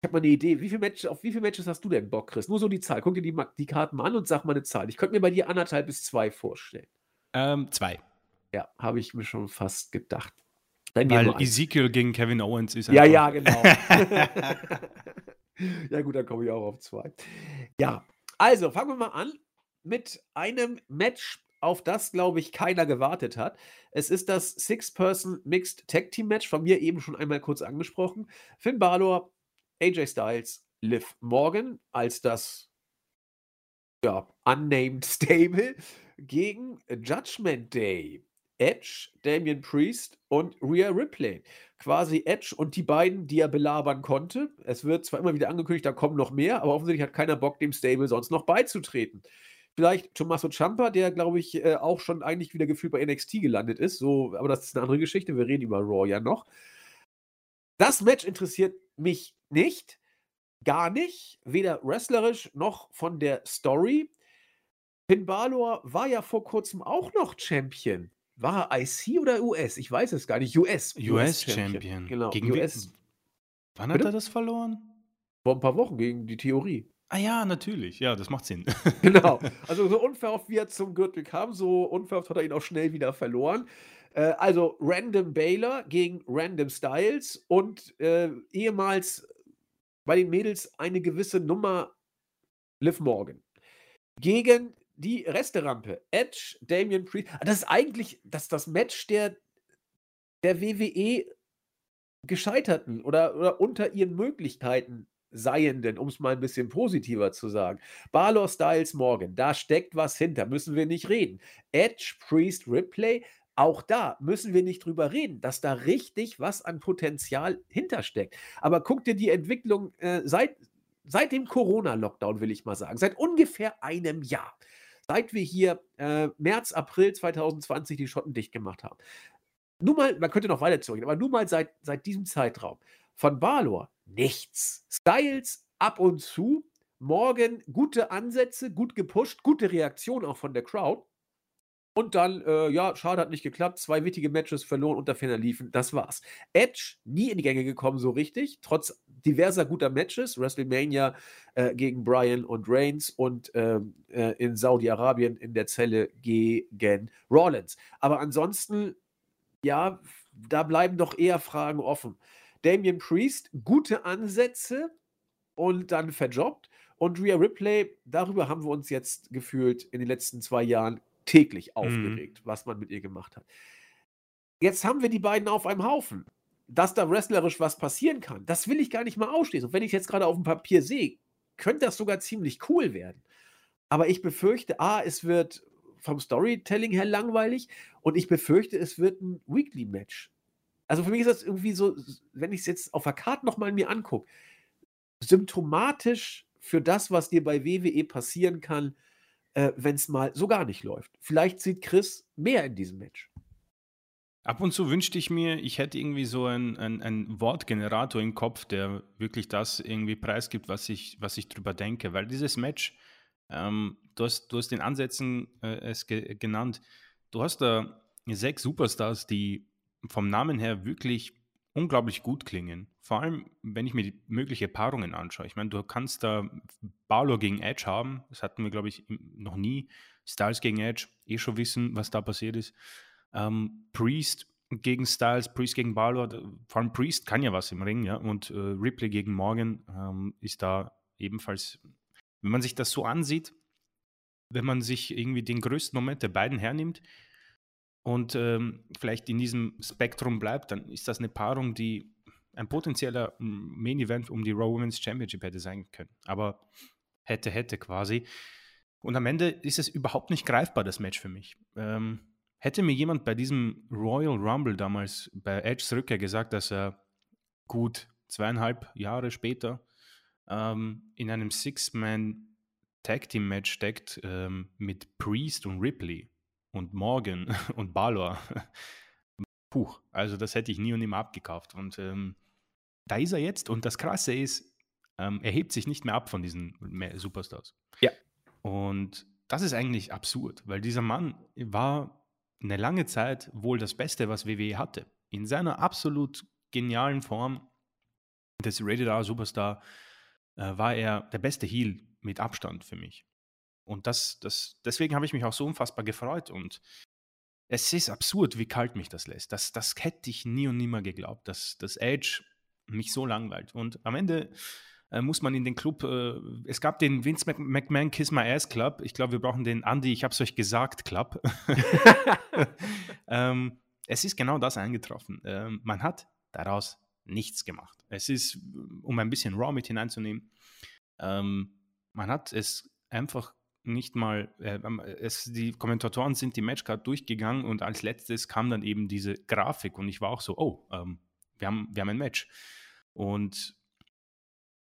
Ich habe mal eine Idee. Wie viel Match, auf wie viele Matches hast du denn Bock, Chris? Nur so die Zahl. Guck dir die, die Karten mal an und sag mal eine Zahl. Ich könnte mir bei dir anderthalb bis zwei vorstellen. Ähm, zwei. Ja, habe ich mir schon fast gedacht. Dann Weil Ezekiel gegen Kevin Owens ist Ja, ja, genau. ja, gut, dann komme ich auch auf zwei. Ja, also fangen wir mal an mit einem Match auf das, glaube ich, keiner gewartet hat. Es ist das Six-Person Mixed Tag Team Match, von mir eben schon einmal kurz angesprochen. Finn Balor, AJ Styles, Liv Morgan als das ja, Unnamed Stable gegen Judgment Day. Edge, Damian Priest und Rhea Ripley. Quasi Edge und die beiden, die er belabern konnte. Es wird zwar immer wieder angekündigt, da kommen noch mehr, aber offensichtlich hat keiner Bock, dem Stable sonst noch beizutreten. Vielleicht Tommaso Ciampa, der, glaube ich, äh, auch schon eigentlich wieder gefühlt bei NXT gelandet ist. So, aber das ist eine andere Geschichte. Wir reden über Raw ja noch. Das Match interessiert mich nicht. Gar nicht. Weder wrestlerisch noch von der Story. Finn Balor war ja vor kurzem auch noch Champion. War er IC oder US? Ich weiß es gar nicht. US. US-Champion. Genau. Gegen US. Wann Bitte? hat er das verloren? Vor ein paar Wochen gegen die Theorie. Ah ja, natürlich. Ja, das macht Sinn. Genau. Also so unverhofft, wie er zum Gürtel kam, so unverhofft hat er ihn auch schnell wieder verloren. Äh, also Random Baylor gegen Random Styles und äh, ehemals bei den Mädels eine gewisse Nummer Liv Morgan. Gegen die Resterampe. Edge, Damian Priest. Ah, Das ist eigentlich das, das Match der, der WWE gescheiterten oder, oder unter ihren Möglichkeiten seienden, um es mal ein bisschen positiver zu sagen. Balor Styles Morgan, da steckt was hinter, müssen wir nicht reden. Edge, Priest, Ripley, auch da müssen wir nicht drüber reden, dass da richtig was an Potenzial hintersteckt. Aber guck dir die Entwicklung äh, seit, seit dem Corona-Lockdown, will ich mal sagen, seit ungefähr einem Jahr, seit wir hier äh, März, April 2020 die Schotten dicht gemacht haben. Nur mal, man könnte noch weiter zurückgehen, aber nur mal seit, seit diesem Zeitraum. Von Balor nichts. Styles ab und zu. Morgan gute Ansätze, gut gepusht, gute Reaktion auch von der Crowd. Und dann, äh, ja, schade, hat nicht geklappt. Zwei wichtige Matches verloren, unter Ferner liefen. Das war's. Edge nie in die Gänge gekommen, so richtig. Trotz diverser guter Matches. WrestleMania äh, gegen Bryan und Reigns und ähm, äh, in Saudi-Arabien in der Zelle gegen Rollins. Aber ansonsten, ja, da bleiben doch eher Fragen offen. Damian Priest, gute Ansätze und dann verjobbt. Und Rhea Ripley, darüber haben wir uns jetzt gefühlt in den letzten zwei Jahren täglich aufgeregt, was man mit ihr gemacht hat. Jetzt haben wir die beiden auf einem Haufen. Dass da wrestlerisch was passieren kann, das will ich gar nicht mal ausschließen. Und wenn ich es jetzt gerade auf dem Papier sehe, könnte das sogar ziemlich cool werden. Aber ich befürchte, A, es wird vom Storytelling her langweilig und ich befürchte, es wird ein Weekly-Match. Also für mich ist das irgendwie so, wenn ich es jetzt auf der Karte nochmal mir angucke, symptomatisch für das, was dir bei WWE passieren kann, äh, wenn es mal so gar nicht läuft. Vielleicht sieht Chris mehr in diesem Match. Ab und zu wünschte ich mir, ich hätte irgendwie so einen ein Wortgenerator im Kopf, der wirklich das irgendwie preisgibt, was ich, was ich drüber denke. Weil dieses Match, ähm, du, hast, du hast den Ansätzen äh, es ge genannt, du hast da sechs Superstars, die vom Namen her wirklich unglaublich gut klingen. Vor allem, wenn ich mir die mögliche Paarungen anschaue. Ich meine, du kannst da Balor gegen Edge haben. Das hatten wir, glaube ich, noch nie. Styles gegen Edge, eh schon wissen, was da passiert ist. Ähm, Priest gegen Styles, Priest gegen Balor. Vor allem Priest kann ja was im Ring, ja. Und äh, Ripley gegen Morgan ähm, ist da ebenfalls, wenn man sich das so ansieht, wenn man sich irgendwie den größten Moment der beiden hernimmt, und ähm, vielleicht in diesem Spektrum bleibt, dann ist das eine Paarung, die ein potenzieller Main Event um die Raw Women's Championship hätte sein können. Aber hätte, hätte quasi. Und am Ende ist es überhaupt nicht greifbar, das Match für mich. Ähm, hätte mir jemand bei diesem Royal Rumble damals bei Edges Rückkehr gesagt, dass er gut zweieinhalb Jahre später ähm, in einem Six-Man Tag Team Match steckt ähm, mit Priest und Ripley und Morgan und Balor. Puh, also das hätte ich nie und nimmer abgekauft. Und ähm, da ist er jetzt. Und das Krasse ist, ähm, er hebt sich nicht mehr ab von diesen Superstars. Ja. Und das ist eigentlich absurd, weil dieser Mann war eine lange Zeit wohl das Beste, was WWE hatte. In seiner absolut genialen Form des Rated R Superstar äh, war er der beste Heel mit Abstand für mich. Und das, das, deswegen habe ich mich auch so unfassbar gefreut. Und es ist absurd, wie kalt mich das lässt. Das, das hätte ich nie und nimmer geglaubt, dass das Edge mich so langweilt. Und am Ende äh, muss man in den Club, äh, es gab den Vince Mc McMahon Kiss My Ass Club. Ich glaube, wir brauchen den Andy, ich habe es euch gesagt, Club. ähm, es ist genau das eingetroffen. Ähm, man hat daraus nichts gemacht. Es ist, um ein bisschen Raw mit hineinzunehmen, ähm, man hat es einfach nicht mal, äh, es, die Kommentatoren sind die Matchcard durchgegangen und als letztes kam dann eben diese Grafik und ich war auch so, oh, ähm, wir, haben, wir haben ein Match. Und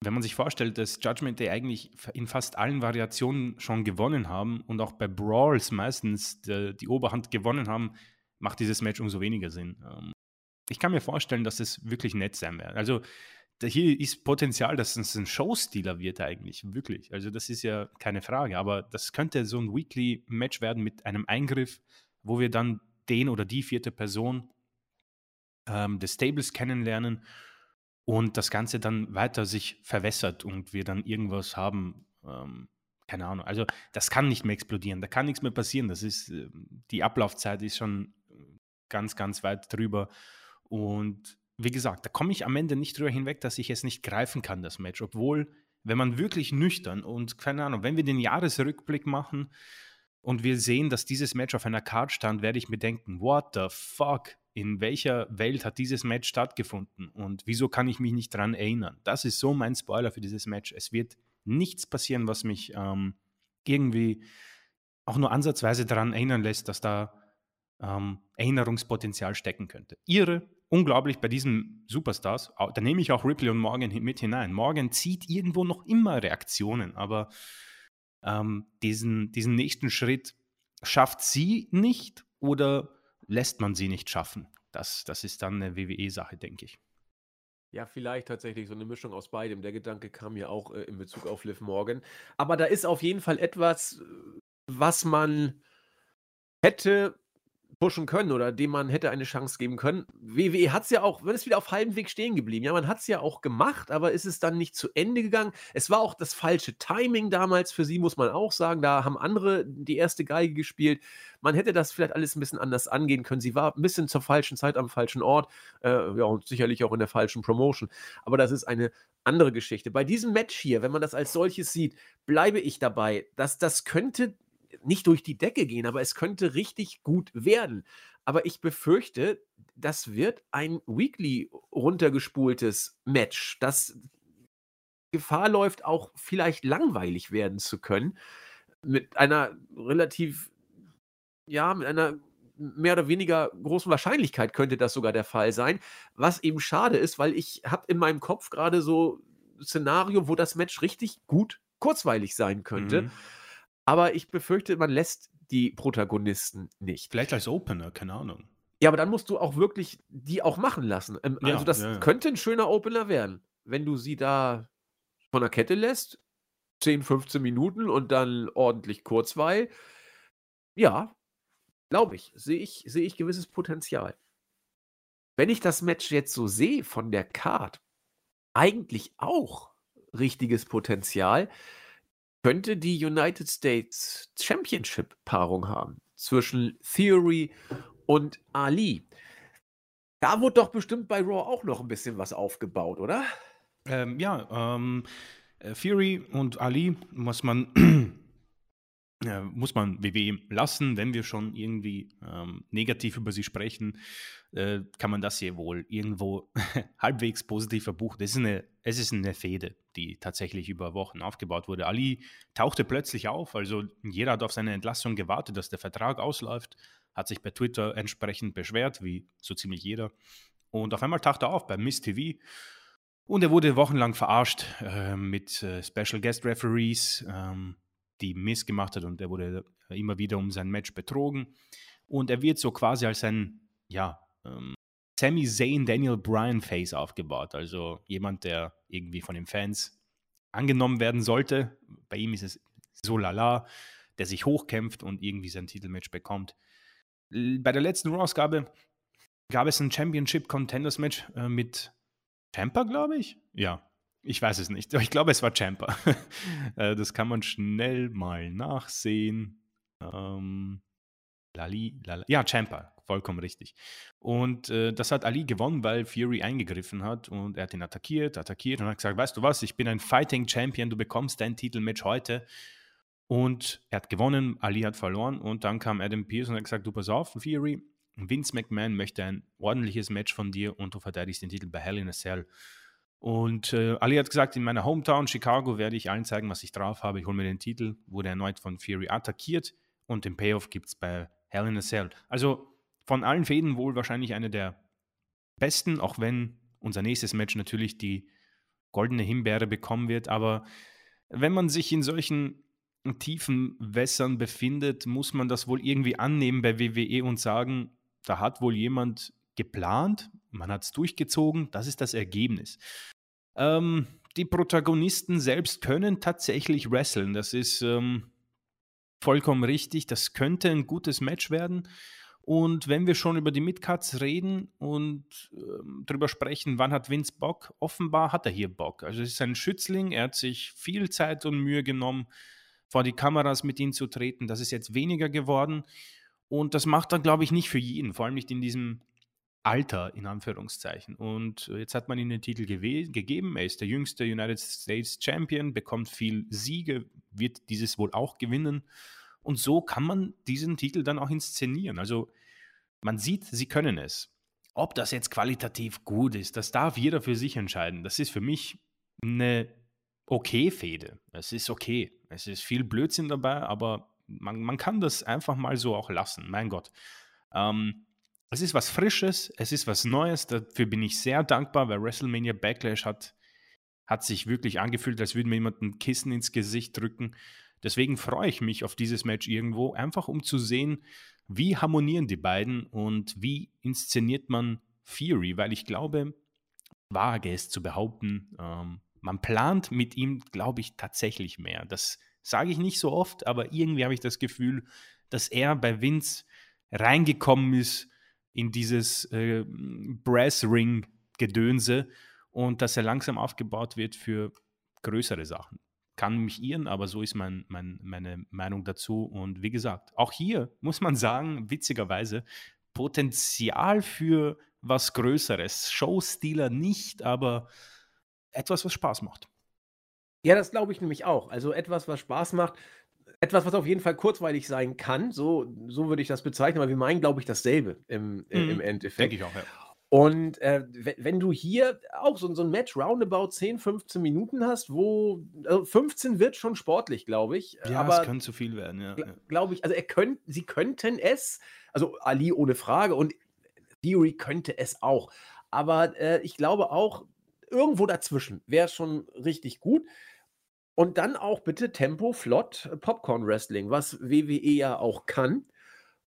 wenn man sich vorstellt, dass Judgment Day eigentlich in fast allen Variationen schon gewonnen haben und auch bei Brawls meistens die, die Oberhand gewonnen haben, macht dieses Match umso weniger Sinn. Ähm, ich kann mir vorstellen, dass es wirklich nett sein wird. Also hier ist Potenzial, dass es ein Showstealer wird eigentlich, wirklich. Also das ist ja keine Frage, aber das könnte so ein Weekly-Match werden mit einem Eingriff, wo wir dann den oder die vierte Person ähm, des Stables kennenlernen und das Ganze dann weiter sich verwässert und wir dann irgendwas haben, ähm, keine Ahnung. Also das kann nicht mehr explodieren, da kann nichts mehr passieren. Das ist, äh, die Ablaufzeit ist schon ganz, ganz weit drüber und wie gesagt, da komme ich am Ende nicht drüber hinweg, dass ich es nicht greifen kann, das Match. Obwohl, wenn man wirklich nüchtern und keine Ahnung, wenn wir den Jahresrückblick machen und wir sehen, dass dieses Match auf einer Card stand, werde ich mir denken, what the fuck? In welcher Welt hat dieses Match stattgefunden und wieso kann ich mich nicht daran erinnern? Das ist so mein Spoiler für dieses Match. Es wird nichts passieren, was mich ähm, irgendwie auch nur ansatzweise daran erinnern lässt, dass da ähm, Erinnerungspotenzial stecken könnte. Ihre unglaublich bei diesen Superstars. Da nehme ich auch Ripley und Morgan mit hinein. Morgan zieht irgendwo noch immer Reaktionen, aber ähm, diesen, diesen nächsten Schritt schafft sie nicht oder lässt man sie nicht schaffen? Das, das ist dann eine WWE-Sache, denke ich. Ja, vielleicht tatsächlich so eine Mischung aus beidem. Der Gedanke kam mir auch äh, in Bezug auf Liv Morgan. Aber da ist auf jeden Fall etwas, was man hätte pushen können oder dem man hätte eine Chance geben können. WWE hat es ja auch, man ist wieder auf halbem Weg stehen geblieben. Ja, man hat es ja auch gemacht, aber ist es dann nicht zu Ende gegangen. Es war auch das falsche Timing damals für sie, muss man auch sagen. Da haben andere die erste Geige gespielt. Man hätte das vielleicht alles ein bisschen anders angehen können. Sie war ein bisschen zur falschen Zeit am falschen Ort. Äh, ja, und sicherlich auch in der falschen Promotion. Aber das ist eine andere Geschichte. Bei diesem Match hier, wenn man das als solches sieht, bleibe ich dabei, dass das könnte nicht durch die Decke gehen, aber es könnte richtig gut werden. Aber ich befürchte, das wird ein Weekly runtergespultes Match, das Gefahr läuft, auch vielleicht langweilig werden zu können. Mit einer relativ, ja, mit einer mehr oder weniger großen Wahrscheinlichkeit könnte das sogar der Fall sein. Was eben schade ist, weil ich habe in meinem Kopf gerade so ein Szenario, wo das Match richtig gut kurzweilig sein könnte. Mhm. Aber ich befürchte, man lässt die Protagonisten nicht. Vielleicht als Opener, keine Ahnung. Ja, aber dann musst du auch wirklich die auch machen lassen. Ähm, ja, also das ja, ja. könnte ein schöner Opener werden, wenn du sie da von der Kette lässt, 10, 15 Minuten und dann ordentlich Kurzweil. Ja, glaube ich, sehe ich, sehe ich gewisses Potenzial. Wenn ich das Match jetzt so sehe von der Card, eigentlich auch richtiges Potenzial könnte die United States Championship Paarung haben zwischen Theory und Ali. Da wurde doch bestimmt bei Raw auch noch ein bisschen was aufgebaut, oder? Ähm, ja, ähm, äh, Theory und Ali muss man äh, muss man WWE lassen, wenn wir schon irgendwie ähm, negativ über sie sprechen, äh, kann man das hier wohl irgendwo halbwegs positiv verbuchen. Es ist, eine, es ist eine Fehde, die tatsächlich über Wochen aufgebaut wurde. Ali tauchte plötzlich auf, also jeder hat auf seine Entlassung gewartet, dass der Vertrag ausläuft, hat sich bei Twitter entsprechend beschwert, wie so ziemlich jeder. Und auf einmal tauchte er auf bei Miss TV. Und er wurde wochenlang verarscht äh, mit äh, Special Guest Referees. Ähm, die Miss gemacht hat und er wurde immer wieder um sein Match betrogen. Und er wird so quasi als ein, ja, ähm, Sami Zayn Daniel Bryan Face aufgebaut. Also jemand, der irgendwie von den Fans angenommen werden sollte. Bei ihm ist es so lala, der sich hochkämpft und irgendwie sein Titelmatch bekommt. Bei der letzten Raw-Ausgabe gab es ein Championship Contenders Match äh, mit Tampa, glaube ich. Ja, ich weiß es nicht. Ich glaube, es war Champa. Äh, das kann man schnell mal nachsehen. Ähm, Lali, Lala. Ja, Champa, vollkommen richtig. Und äh, das hat Ali gewonnen, weil Fury eingegriffen hat und er hat ihn attackiert, attackiert und hat gesagt, weißt du was, ich bin ein Fighting Champion, du bekommst dein Titelmatch heute. Und er hat gewonnen, Ali hat verloren und dann kam Adam Pierce und hat gesagt, du pass auf, Fury, Vince McMahon möchte ein ordentliches Match von dir und du verteidigst den Titel bei Hell in a Cell. Und äh, Ali hat gesagt, in meiner Hometown Chicago werde ich allen zeigen, was ich drauf habe. Ich hole mir den Titel, wurde erneut von Fury attackiert und den Payoff gibt es bei Hell in a Cell. Also von allen Fäden wohl wahrscheinlich eine der besten, auch wenn unser nächstes Match natürlich die goldene Himbeere bekommen wird. Aber wenn man sich in solchen tiefen Wässern befindet, muss man das wohl irgendwie annehmen bei WWE und sagen, da hat wohl jemand geplant, man hat es durchgezogen, das ist das Ergebnis. Ähm, die Protagonisten selbst können tatsächlich wresteln, das ist ähm, vollkommen richtig, das könnte ein gutes Match werden. Und wenn wir schon über die Midcards reden und ähm, darüber sprechen, wann hat Vince Bock, offenbar hat er hier Bock. Also es ist ein Schützling, er hat sich viel Zeit und Mühe genommen, vor die Kameras mit ihm zu treten. Das ist jetzt weniger geworden. Und das macht er, glaube ich, nicht für jeden, vor allem nicht in diesem Alter, in Anführungszeichen. Und jetzt hat man ihm den Titel gegeben. Er ist der jüngste United States Champion, bekommt viel Siege, wird dieses wohl auch gewinnen. Und so kann man diesen Titel dann auch inszenieren. Also man sieht, sie können es. Ob das jetzt qualitativ gut ist, das darf jeder für sich entscheiden. Das ist für mich eine okay Fehde. Es ist okay. Es ist viel Blödsinn dabei, aber man, man kann das einfach mal so auch lassen. Mein Gott. Ähm, es ist was Frisches, es ist was Neues. Dafür bin ich sehr dankbar, weil WrestleMania Backlash hat, hat sich wirklich angefühlt, als würde mir jemand ein Kissen ins Gesicht drücken. Deswegen freue ich mich auf dieses Match irgendwo, einfach um zu sehen, wie harmonieren die beiden und wie inszeniert man Fury, weil ich glaube, wage es zu behaupten, ähm, man plant mit ihm, glaube ich, tatsächlich mehr. Das sage ich nicht so oft, aber irgendwie habe ich das Gefühl, dass er bei Vince reingekommen ist in dieses äh, Brass-Ring-Gedönse und dass er langsam aufgebaut wird für größere Sachen. Kann mich irren, aber so ist mein, mein, meine Meinung dazu. Und wie gesagt, auch hier muss man sagen, witzigerweise, Potenzial für was Größeres. Showstealer nicht, aber etwas, was Spaß macht. Ja, das glaube ich nämlich auch. Also etwas, was Spaß macht. Etwas, was auf jeden Fall kurzweilig sein kann, so, so würde ich das bezeichnen, aber wir meinen, glaube ich, dasselbe im, äh, im Mhm. Endeffekt. Denke ich auch, ja. Und äh, we- wenn du hier auch so, so ein Match roundabout 10, 15 Minuten hast, wo also 15 wird schon sportlich, glaube ich. Ja, aber es könnte zu viel werden, ja. ja. glaube ich, also er könnt, sie könnten es, also Ali ohne Frage und Theory könnte es auch. Aber äh, ich glaube auch, irgendwo dazwischen wäre schon richtig gut. Und dann auch bitte Tempo, flott, äh, Popcorn Wrestling, was WWE ja auch kann.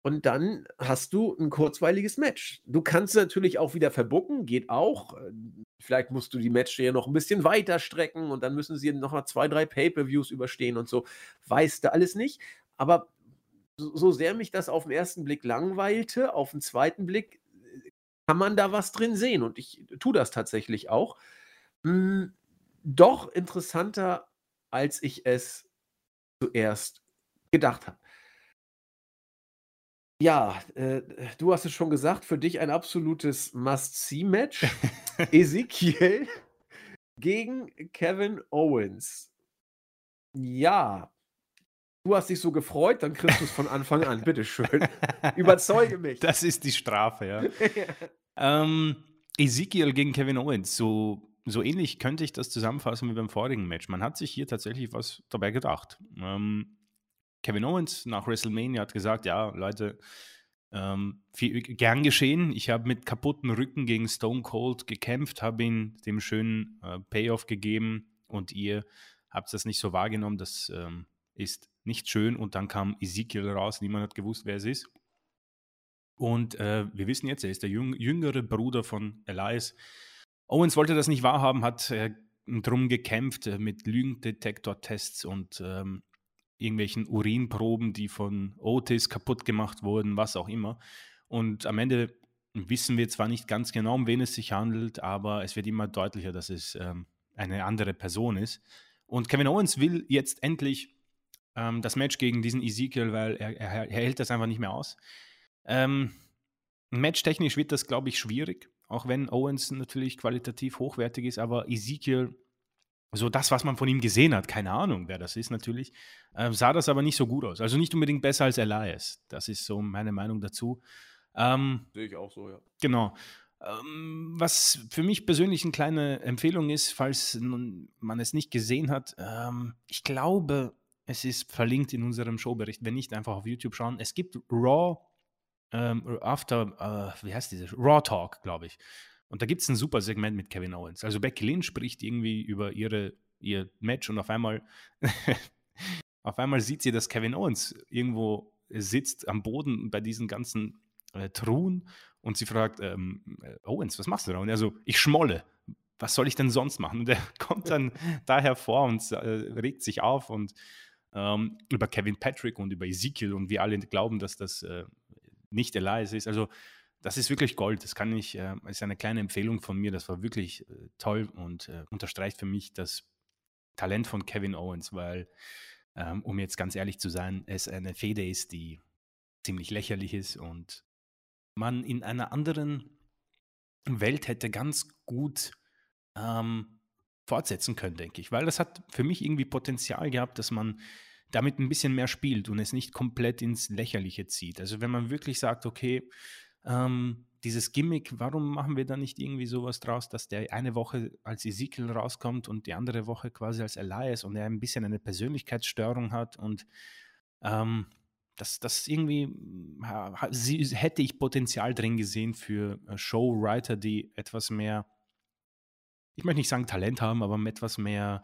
Und dann hast du ein kurzweiliges Match. Du kannst natürlich auch wieder verbucken, geht auch. Äh, Vielleicht musst du die Matchserie noch ein bisschen weiter strecken und dann müssen sie noch mal zwei, drei Pay-Per-Views überstehen und so. Weißt du alles nicht. Aber so, sehr mich das auf den ersten Blick langweilte, auf den zweiten Blick äh, kann man da was drin sehen. Und ich tue das tatsächlich auch. Mm, Doch interessanter, als ich es zuerst gedacht habe. Ja, äh, du hast es schon gesagt, für dich ein absolutes Must-See-Match. Ezekiel gegen Kevin Owens. Ja, du hast dich so gefreut, dann kriegst du es von Anfang an. Bitteschön. Überzeuge mich. Das ist die Strafe, ja. ähm, Ezekiel gegen Kevin Owens, so, so ähnlich könnte ich das zusammenfassen wie beim vorigen Match. Man hat sich hier tatsächlich was dabei gedacht. Ähm, Kevin Owens nach WrestleMania hat gesagt, ja, Leute, ähm, viel, gern geschehen. Ich habe mit kaputten Rücken gegen Stone Cold gekämpft, habe ihm dem schönen äh, Payoff gegeben und ihr habt das nicht so wahrgenommen. Das ähm, ist nicht schön. Und dann kam Ezekiel raus, niemand hat gewusst, wer es ist. Und äh, wir wissen jetzt, er ist der jüng jüngere Bruder von Elias. Owens wollte das nicht wahrhaben, hat äh, drum gekämpft äh, mit Lügendetektor-Tests und ähm, irgendwelchen Urinproben, die von Otis kaputt gemacht wurden, was auch immer. Und am Ende wissen wir zwar nicht ganz genau, um wen es sich handelt, aber es wird immer deutlicher, dass es ähm, eine andere Person ist. Und Kevin Owens will jetzt endlich ähm, das Match gegen diesen Ezekiel, weil er, er, er hält das einfach nicht mehr aus. Ähm, matchtechnisch wird das, glaube ich, schwierig, auch wenn Owens natürlich qualitativ hochwertig ist, aber Ezekiel, so das, was man von ihm gesehen hat, keine Ahnung, wer das ist natürlich, äh, sah das aber nicht so gut aus. Also nicht unbedingt besser als Elias. Das ist so meine Meinung dazu. Ähm, Sehe ich auch so, ja. Genau. Ähm, was für mich persönlich eine kleine Empfehlung ist, falls man es nicht gesehen hat, ähm, ich glaube, es ist verlinkt in unserem Showbericht, wenn nicht einfach auf YouTube schauen. Es gibt Raw ähm, After, äh, wie heißt dieses? Raw Talk, glaube ich. Und da gibt es ein super Segment mit Kevin Owens. Also Becky Lynch spricht irgendwie über ihre, ihr Match und auf einmal, auf einmal sieht sie, dass Kevin Owens irgendwo sitzt am Boden bei diesen ganzen äh, Truhen und sie fragt, ähm, äh, Owens, was machst du da? Und er so, ich schmolle. Was soll ich denn sonst machen? Und er kommt dann da hervor und äh, regt sich auf und ähm, über Kevin Patrick und über Ezekiel und wir alle glauben, dass das äh, nicht Elias ist. Also das ist wirklich Gold. Das kann ich, äh, ist eine kleine Empfehlung von mir. Das war wirklich äh, toll und äh, unterstreicht für mich das Talent von Kevin Owens, weil, ähm, um jetzt ganz ehrlich zu sein, es eine Fede ist, die ziemlich lächerlich ist und man in einer anderen Welt hätte ganz gut ähm, fortsetzen können, denke ich. Weil das hat für mich irgendwie Potenzial gehabt, dass man damit ein bisschen mehr spielt und es nicht komplett ins Lächerliche zieht. Also wenn man wirklich sagt, okay, ähm, dieses Gimmick, warum machen wir da nicht irgendwie sowas draus, dass der eine Woche als Ezekiel rauskommt und die andere Woche quasi als Elias und er ein bisschen eine Persönlichkeitsstörung hat und ähm, das, das irgendwie sie, hätte ich Potenzial drin gesehen für äh, Showwriter, die etwas mehr, ich möchte nicht sagen Talent haben, aber etwas mehr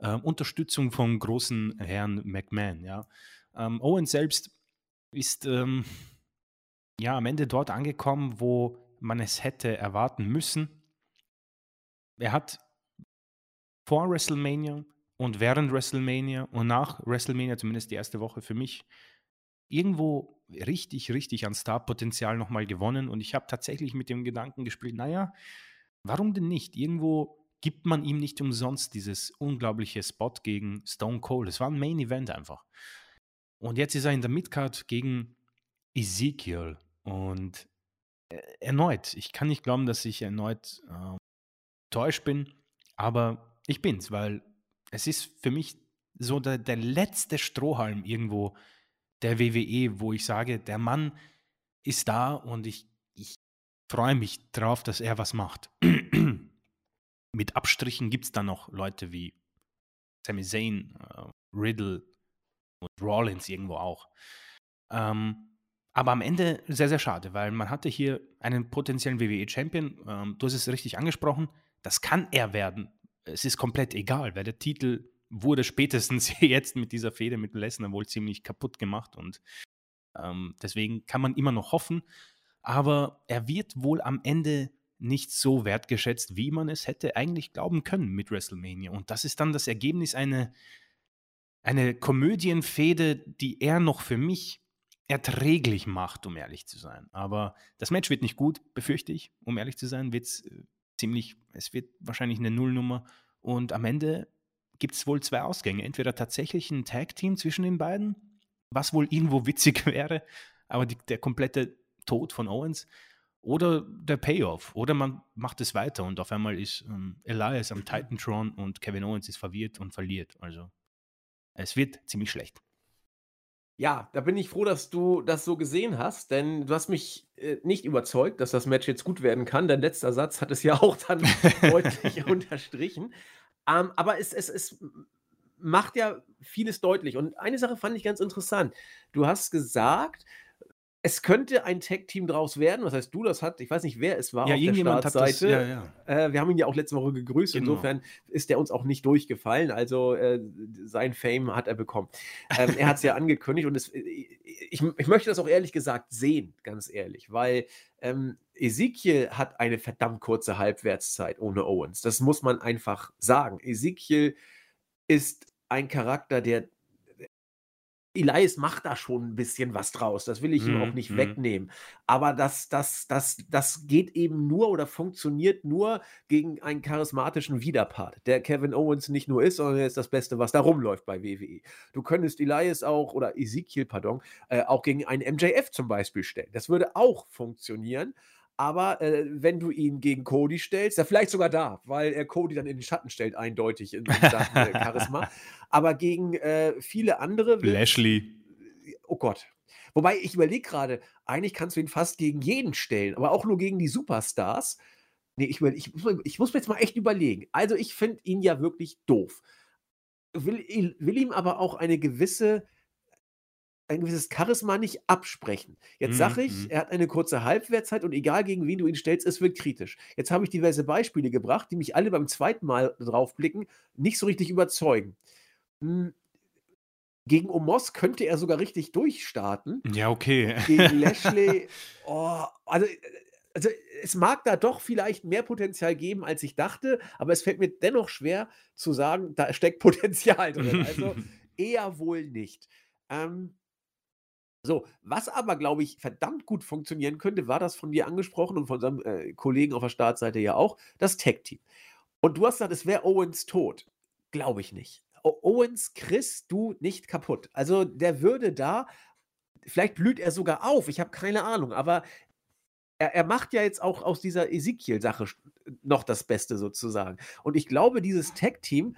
äh, Unterstützung vom großen Herrn McMahon. Ja. Ähm, Owen selbst ist ähm, ja am Ende dort angekommen, wo man es hätte erwarten müssen. Er hat vor WrestleMania und während WrestleMania und nach WrestleMania, zumindest die erste Woche für mich, irgendwo richtig, richtig an Starpotenzial nochmal gewonnen. Und ich habe tatsächlich mit dem Gedanken gespielt, naja, warum denn nicht? Irgendwo gibt man ihm nicht umsonst dieses unglaubliche Spot gegen Stone Cold. Es war ein Main Event einfach. Und jetzt ist er in der Midcard gegen Ezekiel. Und äh, erneut, ich kann nicht glauben, dass ich erneut äh, täuscht bin, aber ich bin's, weil es ist für mich so der, der letzte Strohhalm irgendwo der WWE, wo ich sage, der Mann ist da und ich, ich freue mich drauf, dass er was macht. Mit Abstrichen gibt es dann noch Leute wie Sami Zayn, äh, Riddle und Rollins irgendwo auch. Ähm, aber am Ende sehr, sehr schade, weil man hatte hier einen potenziellen WWE-Champion. Ähm, du hast es richtig angesprochen. Das kann er werden. Es ist komplett egal, weil der Titel wurde spätestens jetzt mit dieser Fehde mit Lesnar wohl ziemlich kaputt gemacht und ähm, deswegen kann man immer noch hoffen. Aber er wird wohl am Ende nicht so wertgeschätzt, wie man es hätte eigentlich glauben können mit WrestleMania. Und das ist dann das Ergebnis eine, eine Komödienfehde, die er noch für mich erträglich macht, um ehrlich zu sein. Aber das Match wird nicht gut, befürchte ich, um ehrlich zu sein, wird es äh, ziemlich, es wird wahrscheinlich eine Nullnummer. Und am Ende gibt es wohl zwei Ausgänge. Entweder tatsächlich ein Tag-Team zwischen den beiden, was wohl irgendwo witzig wäre, aber die, der komplette Tod von Owens oder der Payoff. Oder man macht es weiter und auf einmal ist ähm, Elias am Titantron und Kevin Owens ist verwirrt und verliert. Also es wird ziemlich schlecht. Ja, da bin ich froh, dass du das so gesehen hast, denn du hast mich äh, nicht überzeugt, dass das Match jetzt gut werden kann. Dein letzter Satz hat es ja auch dann deutlich unterstrichen. Ähm, aber es, es, es macht ja vieles deutlich. Und eine Sache fand ich ganz interessant. Du hast gesagt, es könnte ein Tech-Team draus werden. Was heißt du, das hat, ich weiß nicht, wer es war ja, auf der Startseite. Das, ja, ja. Äh, wir haben ihn ja auch letzte Woche gegrüßt. Genau. Insofern ist der uns auch nicht durchgefallen. Also äh, sein Fame hat er bekommen. Ähm, er hat es ja angekündigt und es, äh, ich, ich, möchte das auch ehrlich gesagt sehen, ganz ehrlich, weil ähm, Ezekiel hat eine verdammt kurze Halbwertszeit ohne Owens. Das muss man einfach sagen. Ezekiel ist ein Charakter, der Elias macht da schon ein bisschen was draus. Das will ich ihm auch mhm, nicht mhm. wegnehmen. Aber das, das, das, das geht eben nur oder funktioniert nur gegen einen charismatischen Widerpart, der Kevin Owens nicht nur ist, sondern er ist das Beste, was da rumläuft bei WWE. Du könntest Elias auch oder Ezekiel, pardon, äh, auch gegen einen MJF zum Beispiel stellen. Das würde auch funktionieren. Aber äh, wenn du ihn gegen Cody stellst, ja, vielleicht sogar da, weil er Cody dann in den Schatten stellt, eindeutig in Sachen äh, Charisma. Aber gegen äh, viele andere. Lashley. oh Gott. Wobei ich überlege gerade, eigentlich kannst du ihn fast gegen jeden stellen, aber auch nur gegen die Superstars. Nee, ich, ich, ich muss mir jetzt mal echt überlegen. Also ich finde ihn ja wirklich doof. Will, will ihm aber auch eine gewisse ein gewisses Charisma nicht absprechen. Jetzt sage ich, Mhm. er hat eine kurze Halbwertszeit und egal gegen wen du ihn stellst, es wird kritisch. Jetzt habe ich diverse Beispiele gebracht, die mich alle beim zweiten Mal draufblicken nicht so richtig überzeugen. Hm, gegen Omos könnte er sogar richtig durchstarten. Ja, okay. Gegen Lashley, oh, also, äh, also es mag da doch vielleicht mehr Potenzial geben, als ich dachte, aber es fällt mir dennoch schwer zu sagen, da steckt Potenzial drin. Also eher wohl nicht. Ähm, so, was aber, glaube ich, verdammt gut funktionieren könnte, war das von dir angesprochen und von unserem äh, Kollegen auf der Startseite ja auch, das Tag-Team. Und du hast gesagt, es wäre Owens tot. Glaube ich nicht. O Owens kriegst du nicht kaputt. Also der würde da, vielleicht blüht er sogar auf, ich habe keine Ahnung, aber er, er macht ja jetzt auch aus dieser Ezekiel-Sache noch das Beste sozusagen. Und ich glaube, dieses Tag-Team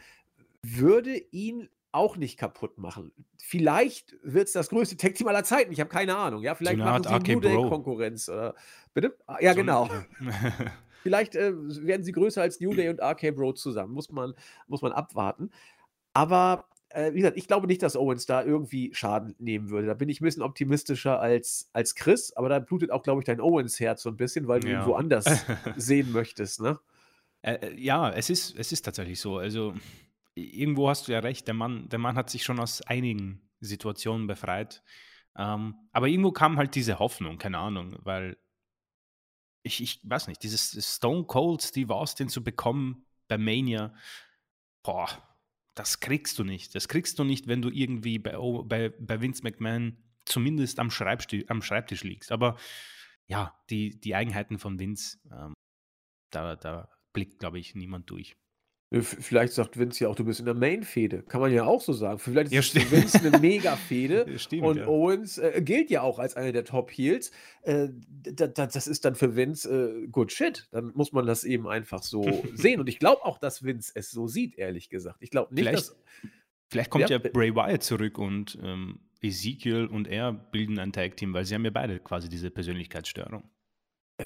würde ihn auch nicht kaputt machen. Vielleicht wird es das größte Tag-Team aller Zeiten. Ich habe keine Ahnung. Ja, vielleicht eine machen sie New Day Bro. Konkurrenz. Oder, bitte? Ah, Ja, So genau. Vielleicht äh, werden sie größer als New Day und RK Bro zusammen. Muss man, muss man abwarten. Aber äh, wie gesagt, ich glaube nicht, dass Owens da irgendwie Schaden nehmen würde. Da bin ich ein bisschen optimistischer als, als Chris, aber da blutet auch, glaube ich, dein Owens-Herz so ein bisschen, weil du ihn Ja. woanders sehen möchtest. Ne? Äh, ja, es ist, es ist tatsächlich so. Also irgendwo hast du ja recht, der Mann, der Mann hat sich schon aus einigen Situationen befreit. Ähm, aber irgendwo kam halt diese Hoffnung, keine Ahnung, weil ich, ich weiß nicht, dieses Stone Cold Steve Austin zu bekommen bei Mania, boah, das kriegst du nicht. Das kriegst du nicht, wenn du irgendwie bei, bei, bei Vince McMahon zumindest am, Schreibtisch, am Schreibtisch liegst. Aber ja, die, die Eigenheiten von Vince, ähm, da, da blickt, glaube ich, niemand durch. Äh, Vielleicht sagt Vince ja auch, du bist in der Main-Fehde. Kann man ja auch so sagen. Vielleicht Ja, ist stimmt. Vince eine Mega-Fehde. Und ja. Owens äh, gilt ja auch als einer der Top-Heels. Äh, da, da, das ist dann für Vince äh, good shit. Dann muss man das eben einfach so sehen. Und ich glaube auch, dass Vince es so sieht, ehrlich gesagt. Ich glaube nicht, Vielleicht, dass. vielleicht kommt Ja, ja, Bray Wyatt zurück und ähm, Ezekiel und er bilden ein Tag-Team, weil sie haben ja beide quasi diese Persönlichkeitsstörung.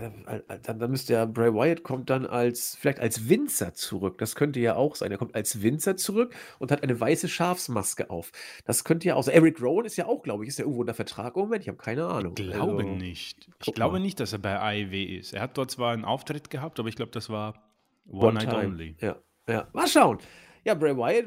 Ja, dann, dann, dann müsste ja Bray Wyatt kommt dann als, vielleicht als Winzer zurück. Das könnte ja auch sein. Er kommt als Winzer zurück und hat eine weiße Schafsmaske auf. Das könnte ja auch sein. Eric Rowan ist ja auch, glaube ich, ist ja irgendwo unter Vertrag im Moment. Ich habe keine Ahnung. Ich glaube Also, nicht. Ich glaube mal. nicht, dass er bei AEW ist. Er hat dort zwar einen Auftritt gehabt, aber ich glaube, das war One, One Night time. Only. Ja, ja. Mal schauen. Ja, Bray Wyatt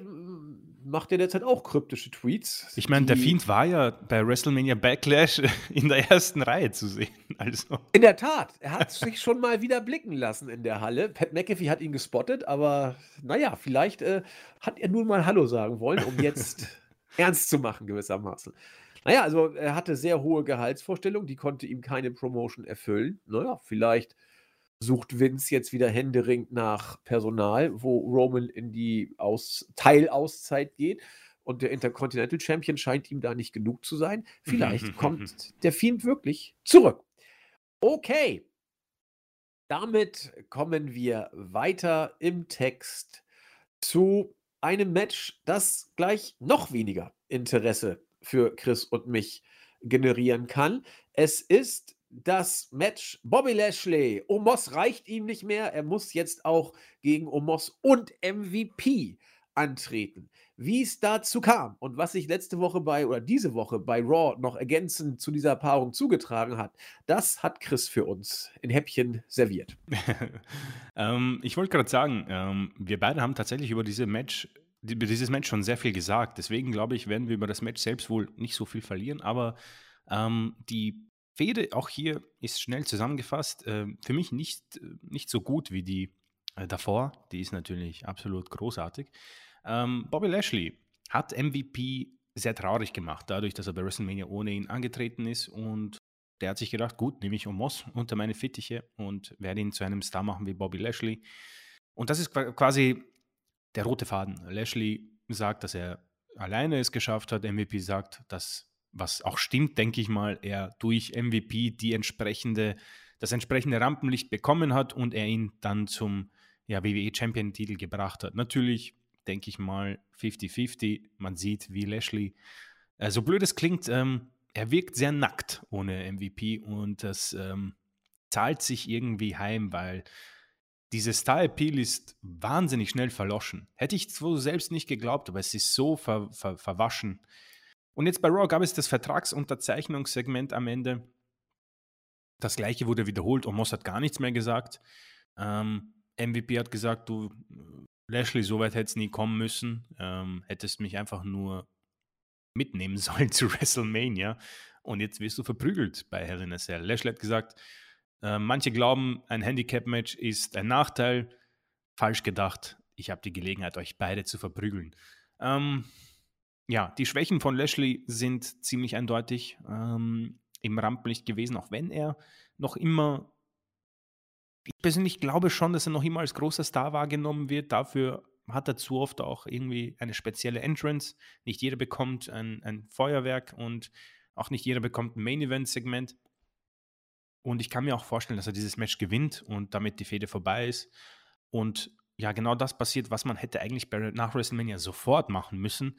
macht ja derzeit auch kryptische Tweets. Ich meine, der Fiend war ja bei WrestleMania Backlash in der ersten Reihe zu sehen. Also, In der Tat, er hat sich schon mal wieder blicken lassen in der Halle. Pat McAfee hat ihn gespottet, aber naja, vielleicht äh, hat er nur mal Hallo sagen wollen, um jetzt ernst zu machen, gewissermaßen. Naja, also er hatte sehr hohe Gehaltsvorstellungen, die konnte ihm keine Promotion erfüllen. Naja, vielleicht sucht Vince jetzt wieder händeringend nach Personal, wo Roman in die Aus Teilauszeit geht. Und der Intercontinental Champion scheint ihm da nicht genug zu sein. Vielleicht kommt der Fiend wirklich zurück. Okay. Damit kommen wir weiter im Text zu einem Match, das gleich noch weniger Interesse für Chris und mich generieren kann. Es ist das Match Bobby Lashley. Omos reicht ihm nicht mehr. Er muss jetzt auch gegen Omos und MVP antreten. Wie es dazu kam und was sich letzte Woche bei oder diese Woche bei Raw noch ergänzend zu dieser Paarung zugetragen hat, das hat Chris für uns in Häppchen serviert. ähm, ich wollte gerade sagen, ähm, wir beide haben tatsächlich über, diese Match, über dieses Match schon sehr viel gesagt. Deswegen glaube ich, werden wir über das Match selbst wohl nicht so viel verlieren. Aber ähm, die Fehde auch hier ist schnell zusammengefasst. Äh, für mich nicht, nicht so gut wie die äh, davor. Die ist natürlich absolut großartig. Ähm, Bobby Lashley hat MVP sehr traurig gemacht, dadurch, dass er bei WrestleMania ohne ihn angetreten ist und der hat sich gedacht, gut, nehme ich Omos unter meine Fittiche und werde ihn zu einem Star machen wie Bobby Lashley. Und das ist quasi der rote Faden. Lashley sagt, dass er alleine es geschafft hat. MVP sagt, dass, was auch stimmt, denke ich mal, er durch MVP die entsprechende, das entsprechende Rampenlicht bekommen hat und er ihn dann zum ja, WWE Champion-Titel gebracht hat. Natürlich, denke ich mal, 50-50. Man sieht, wie Lashley, äh, so blöd es klingt, ähm, er wirkt sehr nackt ohne MVP und das ähm, zahlt sich irgendwie heim, weil diese Star-Appeal ist wahnsinnig schnell verloschen. Hätte ich zwar selbst nicht geglaubt, aber es ist so ver, ver, verwaschen. Und jetzt bei Raw gab es das Vertragsunterzeichnungssegment am Ende. Das gleiche wurde wiederholt Moss hat gar nichts mehr gesagt. Ähm, MVP hat gesagt, du, Lashley, so weit hättest nie kommen müssen. Ähm, hättest mich einfach nur mitnehmen sollen zu WrestleMania. Und jetzt wirst du verprügelt bei Hell in a Cell. Lashley hat gesagt, äh, manche glauben, ein Handicap-Match ist ein Nachteil. Falsch gedacht. Ich habe die Gelegenheit, euch beide zu verprügeln. Ähm, ja, die Schwächen von Lashley sind ziemlich eindeutig ähm, im Rampenlicht gewesen, auch wenn er noch immer, ich persönlich glaube schon, dass er noch immer als großer Star wahrgenommen wird. Dafür hat er zu oft auch irgendwie eine spezielle Entrance. Nicht jeder bekommt ein, ein Feuerwerk und auch nicht jeder bekommt ein Main-Event-Segment. Und ich kann mir auch vorstellen, dass er dieses Match gewinnt und damit die Fehde vorbei ist. Und ja, genau das passiert, was man hätte eigentlich nach WrestleMania sofort machen müssen.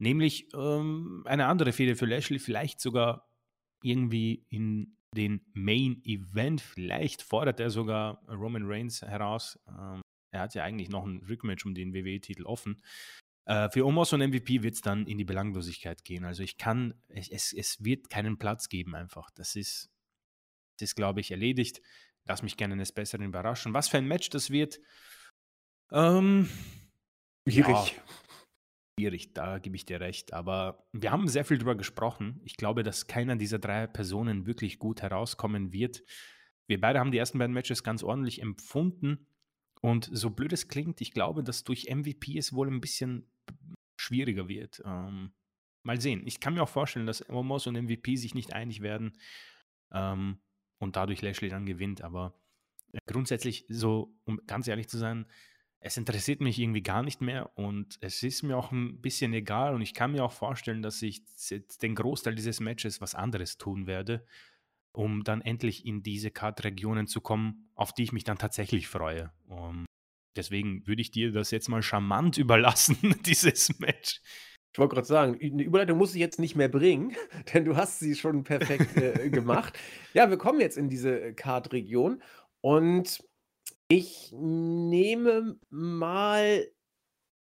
Nämlich ähm, eine andere Fehde für Lashley, vielleicht sogar irgendwie in den Main Event. Vielleicht fordert er sogar Roman Reigns heraus. Ähm, er hat ja eigentlich noch ein Rückmatch um den WWE-Titel offen. Äh, für Omos und MVP wird es dann in die Belanglosigkeit gehen. Also ich kann, es, es wird keinen Platz geben einfach. Das ist ist, glaube ich, erledigt. Lass mich gerne eines Besseren überraschen. Was für ein Match das wird. Ähm, schwierig. Ja, schwierig, da gebe ich dir recht. Aber wir haben sehr viel darüber gesprochen. Ich glaube, dass keiner dieser drei Personen wirklich gut herauskommen wird. Wir beide haben die ersten beiden Matches ganz ordentlich empfunden. Und so blöd es klingt, ich glaube, dass durch MVP es wohl ein bisschen schwieriger wird. Ähm, mal sehen. Ich kann mir auch vorstellen, dass Omos und MVP sich nicht einig werden. Ähm, und dadurch Lashley dann gewinnt. Aber äh, grundsätzlich, so, um ganz ehrlich zu sein, es interessiert mich irgendwie gar nicht mehr und es ist mir auch ein bisschen egal und ich kann mir auch vorstellen, dass ich den Großteil dieses Matches was anderes tun werde, um dann endlich in diese Card-Regionen zu kommen, auf die ich mich dann tatsächlich freue. Um, deswegen würde ich dir das jetzt mal charmant überlassen, dieses Match. Ich wollte gerade sagen, eine Überleitung muss ich jetzt nicht mehr bringen, denn du hast sie schon perfekt äh, gemacht. Ja, wir kommen jetzt in diese Card-Region und ich nehme mal,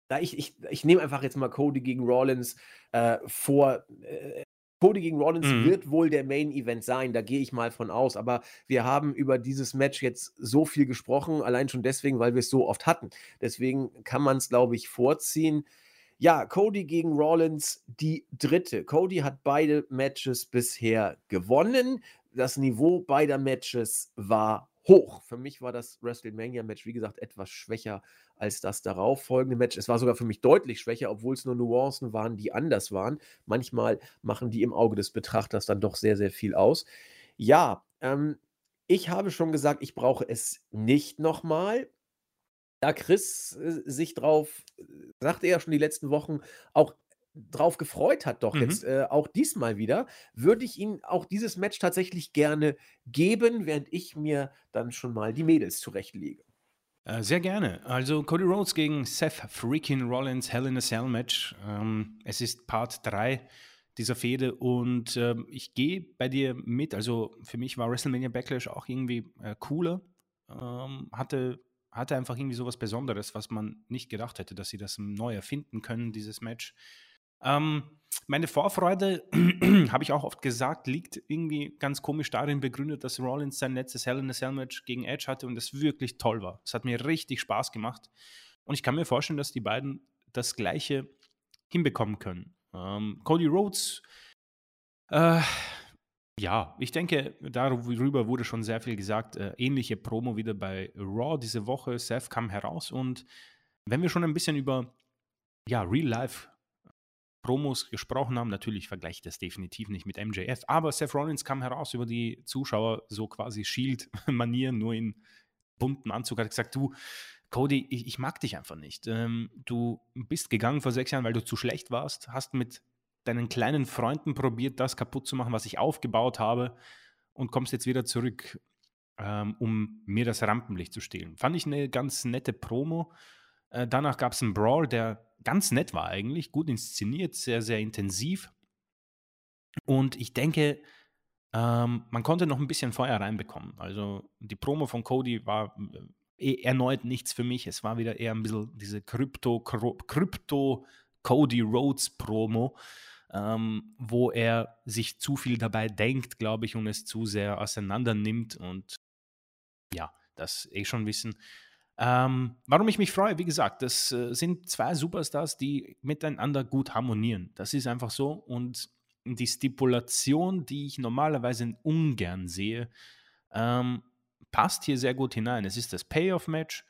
da ich, ich, ich nehme einfach jetzt mal Cody gegen Rollins äh, vor. Äh, Cody gegen Rollins mhm. wird wohl der Main Event sein, da gehe ich mal von aus. Aber wir haben über dieses Match jetzt so viel gesprochen, allein schon deswegen, weil wir es so oft hatten. Deswegen kann man es, glaube ich, vorziehen. Ja, Cody gegen Rollins, die dritte. Cody hat beide Matches bisher gewonnen. Das Niveau beider Matches war hoch. Für mich war das WrestleMania-Match, wie gesagt, etwas schwächer als das darauf folgende Match. Es war sogar für mich deutlich schwächer, obwohl es nur Nuancen waren, die anders waren. Manchmal machen die im Auge des Betrachters dann doch sehr, sehr viel aus. Ja, ähm, ich habe schon gesagt, ich brauche es nicht nochmal da Chris äh, sich drauf, äh, sagte er schon die letzten Wochen, auch drauf gefreut hat, doch mhm. jetzt äh, auch diesmal wieder, würde ich ihm auch dieses Match tatsächlich gerne geben, während ich mir dann schon mal die Mädels zurechtlege. Äh, sehr gerne. Also Cody Rhodes gegen Seth freaking Rollins Hell in a Cell Match. Ähm, es ist Part 3 dieser Fehde und äh, ich gehe bei dir mit. Also für mich war WrestleMania Backlash auch irgendwie äh, cooler. Ähm, hatte hatte einfach irgendwie so was Besonderes, was man nicht gedacht hätte, dass sie das neu erfinden können, dieses Match. Ähm, meine Vorfreude, habe ich auch oft gesagt, liegt irgendwie ganz komisch darin begründet, dass Rollins sein letztes Hell in a Cell Match gegen Edge hatte und es wirklich toll war. Es hat mir richtig Spaß gemacht. Und ich kann mir vorstellen, dass die beiden das Gleiche hinbekommen können. Ähm, Cody Rhodes äh, ja, ich denke, darüber wurde schon sehr viel gesagt. Äh, ähnliche Promo wieder bei Raw diese Woche. Seth kam heraus und wenn wir schon ein bisschen über ja, Real-Life Promos gesprochen haben, natürlich vergleiche ich das definitiv nicht mit MJF, aber Seth Rollins kam heraus über die Zuschauer, so quasi Shield-Manieren, nur in bunten Anzug, hat gesagt, du, Cody, ich, ich mag dich einfach nicht. Ähm, du bist gegangen vor sechs Jahren, weil du zu schlecht warst, hast mit deinen kleinen Freunden probiert, das kaputt zu machen, was ich aufgebaut habe und kommst jetzt wieder zurück, ähm, um mir das Rampenlicht zu stehlen. Fand ich eine ganz nette Promo. Äh, danach gab es einen Brawl, der ganz nett war eigentlich, gut inszeniert, sehr, sehr intensiv. Und ich denke, ähm, man konnte noch ein bisschen Feuer reinbekommen. Also die Promo von Cody war äh, erneut nichts für mich. Es war wieder eher ein bisschen diese Krypto, Krypto Cody Rhodes Promo, ähm, wo er sich zu viel dabei denkt, glaube ich, und es zu sehr auseinander nimmt. Und ja, das eh schon wissen. Ähm, warum ich mich freue, wie gesagt, das äh, sind zwei Superstars, die miteinander gut harmonieren. Das ist einfach so. Und die Stipulation, die ich normalerweise ungern sehe, ähm, passt hier sehr gut hinein. Es ist das Payoff-Match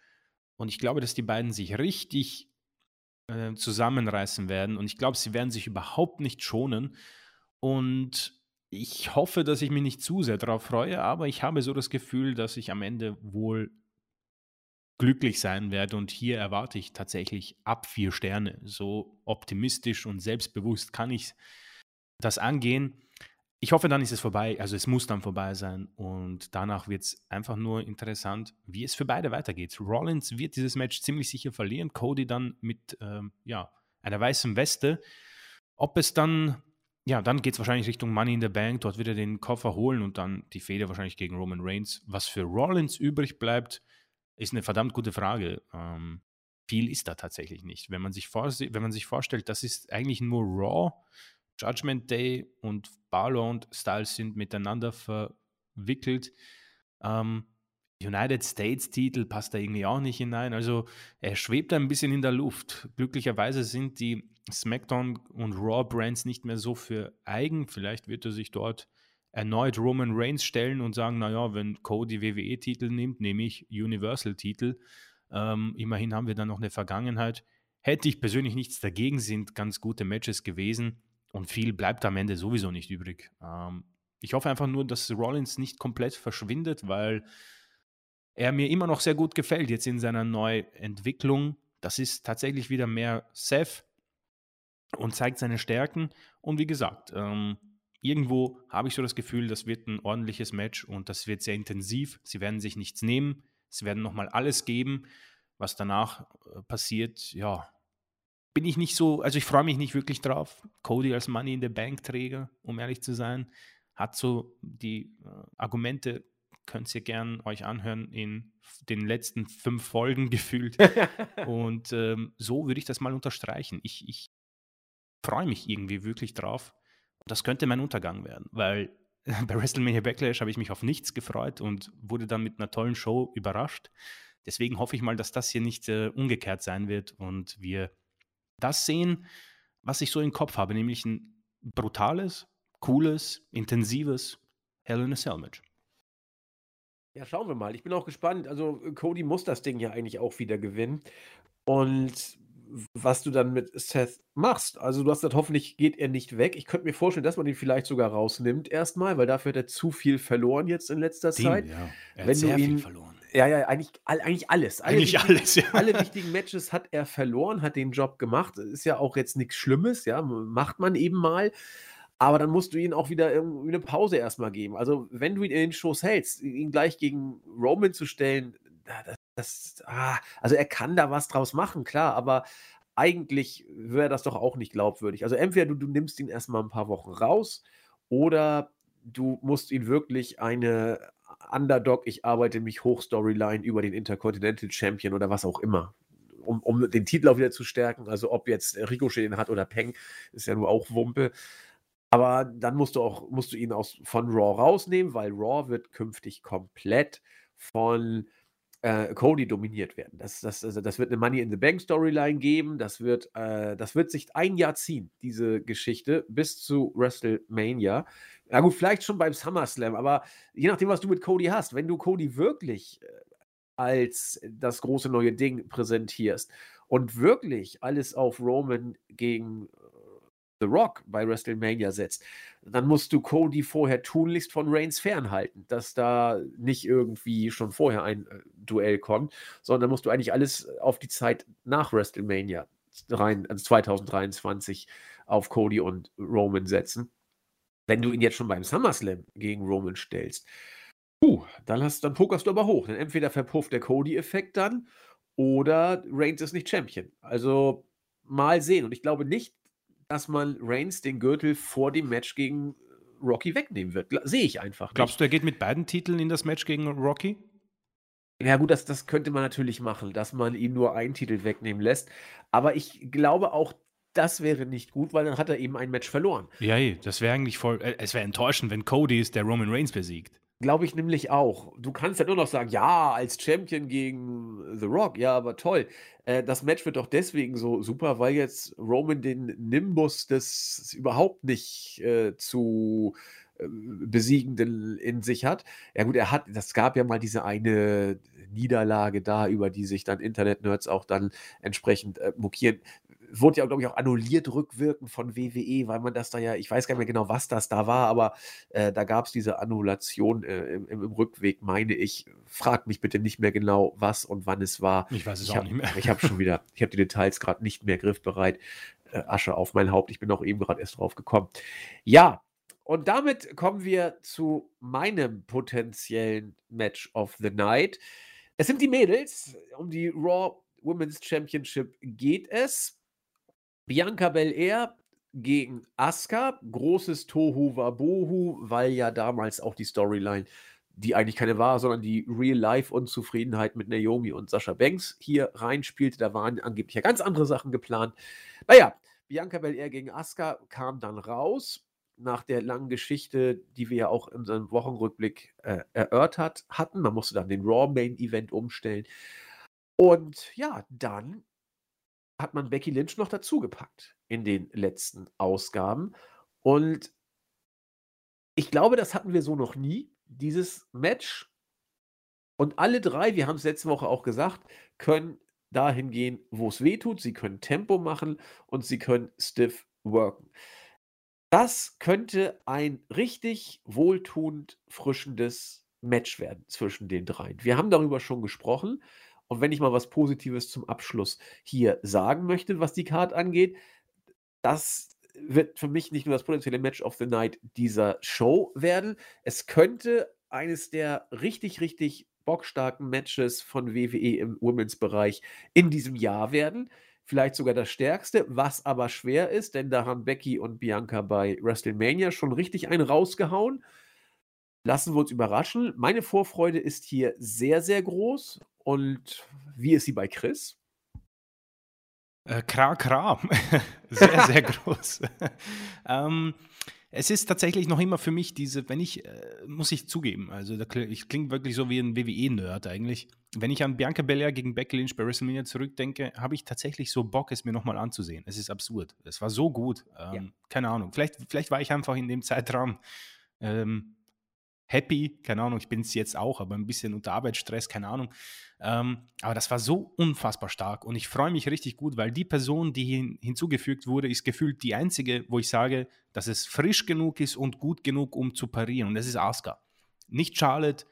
und ich glaube, dass die beiden sich richtig äh, zusammenreißen werden und ich glaube, sie werden sich überhaupt nicht schonen und ich hoffe, dass ich mich nicht zu sehr darauf freue, aber ich habe so das Gefühl, dass ich am Ende wohl glücklich sein werde und hier erwarte ich tatsächlich ab vier Sterne. So optimistisch und selbstbewusst kann ich das angehen. Ich hoffe, dann ist es vorbei. Also es muss dann vorbei sein. Und danach wird es einfach nur interessant, wie es für beide weitergeht. Rollins wird dieses Match ziemlich sicher verlieren. Cody dann mit ähm, ja, einer weißen Weste. Ob es dann, ja, dann geht es wahrscheinlich Richtung Money in the Bank. Dort wird er den Koffer holen und dann die Fehde wahrscheinlich gegen Roman Reigns. Was für Rollins übrig bleibt, ist eine verdammt gute Frage. Ähm, viel ist da tatsächlich nicht. Wenn man sich, wenn man sich vorstellt, das ist eigentlich nur Raw Judgment Day und Balor und Styles sind miteinander verwickelt. Ähm, United States Titel passt da irgendwie auch nicht hinein. Also er schwebt ein bisschen in der Luft. Glücklicherweise sind die SmackDown und Raw Brands nicht mehr so für eigen. Vielleicht wird er sich dort erneut Roman Reigns stellen und sagen, naja, wenn Cody WWE-Titel nimmt, nehme ich Universal-Titel. Ähm, immerhin haben wir dann noch eine Vergangenheit. Hätte ich persönlich nichts dagegen, sind ganz gute Matches gewesen. Und viel bleibt am Ende sowieso nicht übrig. Ähm, ich hoffe einfach nur, dass Rollins nicht komplett verschwindet, weil er mir immer noch sehr gut gefällt jetzt in seiner Neuentwicklung. Das ist tatsächlich wieder mehr Seth und zeigt seine Stärken. Und wie gesagt, ähm, irgendwo habe ich so das Gefühl, das wird ein ordentliches Match und das wird sehr intensiv. Sie werden sich nichts nehmen. Sie werden nochmal alles geben. Was danach äh, passiert, ja, bin ich nicht so, also ich freue mich nicht wirklich drauf. Cody als Money in the Bank Träger, um ehrlich zu sein, hat so die äh, Argumente, könnt ihr gern euch anhören in den letzten fünf Folgen gefühlt. Und ähm, so würde ich das mal unterstreichen. Ich, ich freue mich irgendwie wirklich drauf. Das könnte mein Untergang werden, weil bei WrestleMania Backlash habe ich mich auf nichts gefreut und wurde dann mit einer tollen Show überrascht. Deswegen hoffe ich mal, dass das hier nicht äh, umgekehrt sein wird und wir das sehen, was ich so im Kopf habe, nämlich ein brutales, cooles, intensives Hell in a Cell Match. Ja, schauen wir mal. Ich bin auch gespannt. Also, Cody muss das Ding ja eigentlich auch wieder gewinnen. Und was du dann mit Seth machst. Also, du hast gesagt, hoffentlich geht er nicht weg. Ich könnte mir vorstellen, dass man ihn vielleicht sogar rausnimmt erstmal, weil dafür hat er zu viel verloren jetzt in letzter Den, Zeit. Ja. Er hat Wenn sehr ihn, viel verloren. Ja, ja, eigentlich, eigentlich alles. Alle eigentlich wichtigen, alles, ja. Alle wichtigen Matches hat er verloren, hat den Job gemacht. Ist ja auch jetzt nichts Schlimmes, ja, macht man eben mal. Aber dann musst du ihn auch wieder irgendwie eine Pause erstmal geben. Also, wenn du ihn in den Shows hältst, ihn gleich gegen Roman zu stellen, das, das ah, also er kann da was draus machen, klar, aber eigentlich wäre das doch auch nicht glaubwürdig. Also entweder du, du nimmst ihn erstmal ein paar Wochen raus oder du musst ihn wirklich eine Underdog, ich arbeite mich hoch Storyline über den Intercontinental Champion oder was auch immer. Um, um den Titel auch wieder zu stärken. Also ob jetzt Ricochet den hat oder Peng, ist ja nur auch Wumpe. Aber dann musst du auch, musst du ihn aus, von Raw rausnehmen, weil Raw wird künftig komplett von äh, Cody dominiert werden. Das, das, also das wird eine Money in the Bank Storyline geben. Das wird, äh, das wird sich ein Jahr ziehen, diese Geschichte, bis zu WrestleMania. Na gut, vielleicht schon beim SummerSlam, aber je nachdem, was du mit Cody hast, wenn du Cody wirklich äh, als das große neue Ding präsentierst und wirklich alles auf Roman gegen The Rock bei WrestleMania setzt, dann musst du Cody vorher tunlichst von Reigns fernhalten, dass da nicht irgendwie schon vorher ein äh, Duell kommt, sondern musst du eigentlich alles auf die Zeit nach WrestleMania rein, also 2023 auf Cody und Roman setzen. Wenn du ihn jetzt schon beim SummerSlam gegen Roman stellst, puh, dann, hast, dann pokerst du aber hoch. Denn entweder verpufft der Cody-Effekt dann oder Reigns ist nicht Champion. Also mal sehen. Und ich glaube nicht, dass man Reigns den Gürtel vor dem Match gegen Rocky wegnehmen wird. Sehe ich einfach. Nicht. Glaubst du, er geht mit beiden Titeln in das Match gegen Rocky? Ja, gut, das, das könnte man natürlich machen, dass man ihm nur einen Titel wegnehmen lässt. Aber ich glaube auch, das wäre nicht gut, weil dann hat er eben ein Match verloren. Ja, das wäre eigentlich voll. Äh, es wäre enttäuschend, wenn Cody ist, der Roman Reigns besiegt. Glaube ich nämlich auch. Du kannst ja nur noch sagen, ja, als Champion gegen The Rock, ja, aber toll. Äh, das Match wird doch deswegen so super, weil jetzt Roman den Nimbus des überhaupt nicht äh, zu besiegenden in sich hat. Ja gut, er hat, das gab ja mal diese eine Niederlage da, über die sich dann Internet-Nerds auch dann entsprechend äh, mokieren wurde ja, glaube ich, auch annulliert rückwirkend von WWE, weil man das da ja, ich weiß gar nicht mehr genau, was das da war, aber äh, da gab es diese Annulation äh, im, im, Rückweg, meine ich. Frag mich bitte nicht mehr genau, was und wann es war. Ich weiß es ich auch hab, nicht mehr. Ich habe schon wieder, ich habe die Details gerade nicht mehr griffbereit. Äh, Asche auf mein Haupt. Ich bin auch eben gerade erst drauf gekommen. Ja, und damit kommen wir zu meinem potenziellen Match of the Night. Es sind die Mädels. Um die Raw Women's Championship geht es. Bianca Belair gegen Asuka. Großes Tohu Wabohu, weil ja damals auch die Storyline, die eigentlich keine war, sondern die Real-Life-Unzufriedenheit mit Naomi und Sascha Banks hier reinspielte. Da waren angeblich ja ganz andere Sachen geplant. Naja, Bianca Belair gegen Asuka kam dann raus. Nach der langen Geschichte, die wir ja auch in unserem Wochenrückblick äh, erörtert hatten. Man musste dann den Raw Main Event umstellen. Und ja, dann hat man Becky Lynch noch dazugepackt in den letzten Ausgaben. Und ich glaube, das hatten wir so noch nie, dieses Match. Und alle drei, wir haben es letzte Woche auch gesagt, können dahin gehen, wo es weh tut. Sie können Tempo machen und sie können stiff worken. Das könnte ein richtig wohltuend frischendes Match werden zwischen den dreien. Wir haben darüber schon gesprochen. Und wenn ich mal was Positives zum Abschluss hier sagen möchte, was die Card angeht, das wird für mich nicht nur das potenzielle Match of the Night dieser Show werden. Es könnte eines der richtig, richtig bockstarken Matches von WWE im Women's-Bereich in diesem Jahr werden. Vielleicht sogar das stärkste, was aber schwer ist, denn da haben Becky und Bianca bei WrestleMania schon richtig einen rausgehauen. Lassen wir uns überraschen. Meine Vorfreude ist hier sehr, sehr groß und wie ist sie bei Chris? Äh, kra, kra. sehr, sehr groß. ähm, es ist tatsächlich noch immer für mich diese, wenn ich, äh, muss ich zugeben, also da, ich klinge wirklich so wie ein WWE-Nerd eigentlich. Wenn ich an Bianca Belair gegen Becky Lynch bei WrestleMania zurückdenke, habe ich tatsächlich so Bock, es mir nochmal anzusehen. Es ist absurd. Es war so gut. Ähm, ja. Keine Ahnung. Vielleicht, vielleicht war ich einfach in dem Zeitraum ähm, happy, keine Ahnung, ich bin es jetzt auch, aber ein bisschen unter Arbeitsstress, keine Ahnung. Ähm, aber das war so unfassbar stark und ich freue mich richtig gut, weil die Person, die hin, hinzugefügt wurde, ist gefühlt die einzige, wo ich sage, dass es frisch genug ist und gut genug, um zu parieren. Und das ist Asuka. Nicht Charlotte,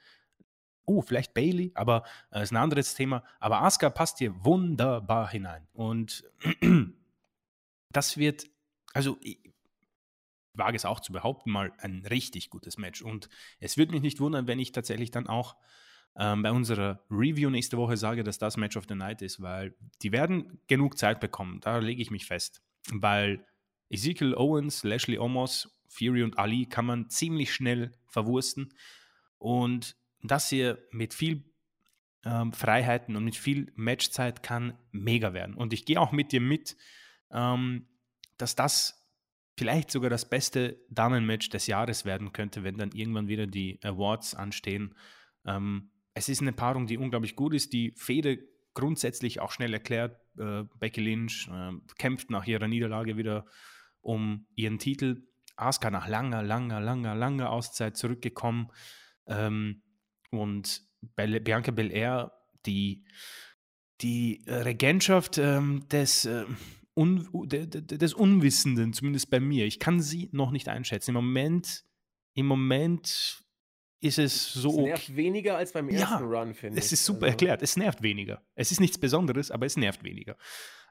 oh, vielleicht Bailey, aber äh, ist ein anderes Thema. Aber Asuka passt hier wunderbar hinein. Und das wird, also wage es auch zu behaupten, mal ein richtig gutes Match. Und es würde mich nicht wundern, wenn ich tatsächlich dann auch ähm, bei unserer Review nächste Woche sage, dass das Match of the Night ist, weil die werden genug Zeit bekommen. Da lege ich mich fest. Weil Ezekiel Owens, Lashley Omos, Fury und Ali kann man ziemlich schnell verwursten. Und das hier mit viel ähm, Freiheiten und mit viel Matchzeit kann mega werden. Und ich gehe auch mit dir mit, ähm, dass das vielleicht sogar das beste Damenmatch des Jahres werden könnte, wenn dann irgendwann wieder die Awards anstehen. Ähm, es ist eine Paarung, die unglaublich gut ist, die Fede grundsätzlich auch schnell erklärt. Äh, Becky Lynch äh, kämpft nach ihrer Niederlage wieder um ihren Titel. Asuka nach langer, langer, langer, langer Auszeit zurückgekommen. Ähm, und Be Bianca Belair, die, die Regentschaft ähm, des äh, Un des Unwissenden, zumindest bei mir. Ich kann sie noch nicht einschätzen. Im Moment, im Moment ist es so. Es nervt weniger als beim ersten ja, Run, finde ich. Es ist super also. erklärt. Es nervt weniger. Es ist nichts Besonderes, aber es nervt weniger.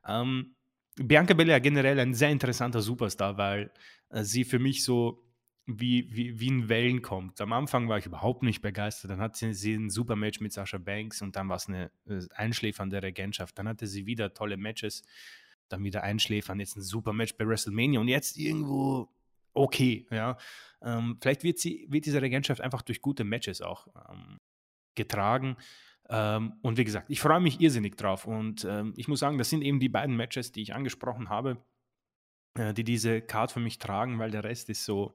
Ähm, Bianca Belair generell ein sehr interessanter Superstar, weil äh, sie für mich so wie, wie, wie in Wellen kommt. Am Anfang war ich überhaupt nicht begeistert. Dann hat sie, sie ein super Match mit Sascha Banks und dann war es eine äh, einschläfernde Regentschaft. Dann hatte sie wieder tolle Matches dann wieder einschläfern, jetzt ein super Match bei WrestleMania und jetzt irgendwo okay, ja. Ähm, vielleicht wird, sie, wird diese Regentschaft einfach durch gute Matches auch ähm, getragen. Ähm, und wie gesagt, ich freue mich irrsinnig drauf. Und ähm, ich muss sagen, das sind eben die beiden Matches, die ich angesprochen habe, äh, die diese Card für mich tragen, weil der Rest ist so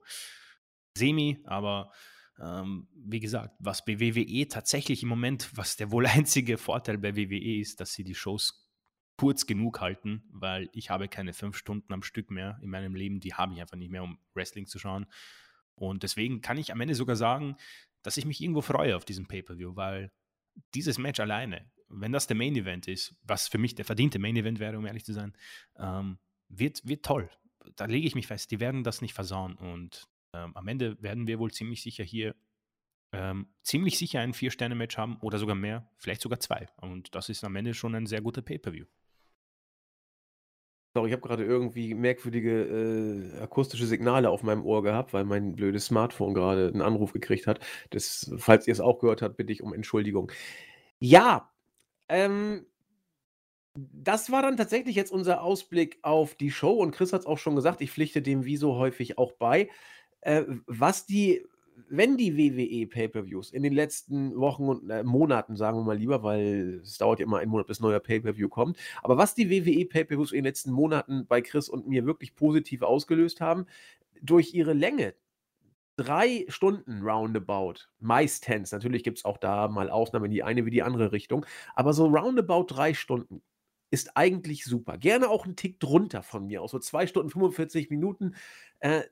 semi, aber ähm, wie gesagt, was bei WWE tatsächlich im Moment, was der wohl einzige Vorteil bei WWE ist, dass sie die Shows kurz genug halten, weil ich habe keine fünf Stunden am Stück mehr in meinem Leben, die habe ich einfach nicht mehr, um Wrestling zu schauen. Und deswegen kann ich am Ende sogar sagen, dass ich mich irgendwo freue auf diesen Pay-Per-View, weil dieses Match alleine, wenn das der Main Event ist, was für mich der verdiente Main Event wäre, um ehrlich zu sein, ähm, wird, wird toll. Da lege ich mich fest, die werden das nicht versauen. Und ähm, am Ende werden wir wohl ziemlich sicher hier ähm, ziemlich sicher ein Vier-Sterne-Match haben oder sogar mehr, vielleicht sogar zwei. Und das ist am Ende schon ein sehr guter Pay-Per-View. Sorry, ich habe gerade irgendwie merkwürdige äh, akustische Signale auf meinem Ohr gehabt, weil mein blödes Smartphone gerade einen Anruf gekriegt hat. Das, falls ihr es auch gehört habt, bitte ich um Entschuldigung. Ja, ähm, das war dann tatsächlich jetzt unser Ausblick auf die Show und Chris hat es auch schon gesagt, ich pflichte dem wie so häufig auch bei. Äh, was die wenn die WWE Pay-per-Views in den letzten Wochen und äh, Monaten, sagen wir mal lieber, weil es dauert ja immer einen Monat, bis ein neuer Pay-per-View kommt, aber was die WWE Pay-per-Views in den letzten Monaten bei Chris und mir wirklich positiv ausgelöst haben, durch ihre Länge, drei Stunden roundabout, meistens, natürlich gibt es auch da mal Ausnahmen in die eine wie die andere Richtung, aber so roundabout drei Stunden ist eigentlich super. Gerne auch einen Tick drunter von mir aus, so zwei Stunden 45 Minuten. Äh,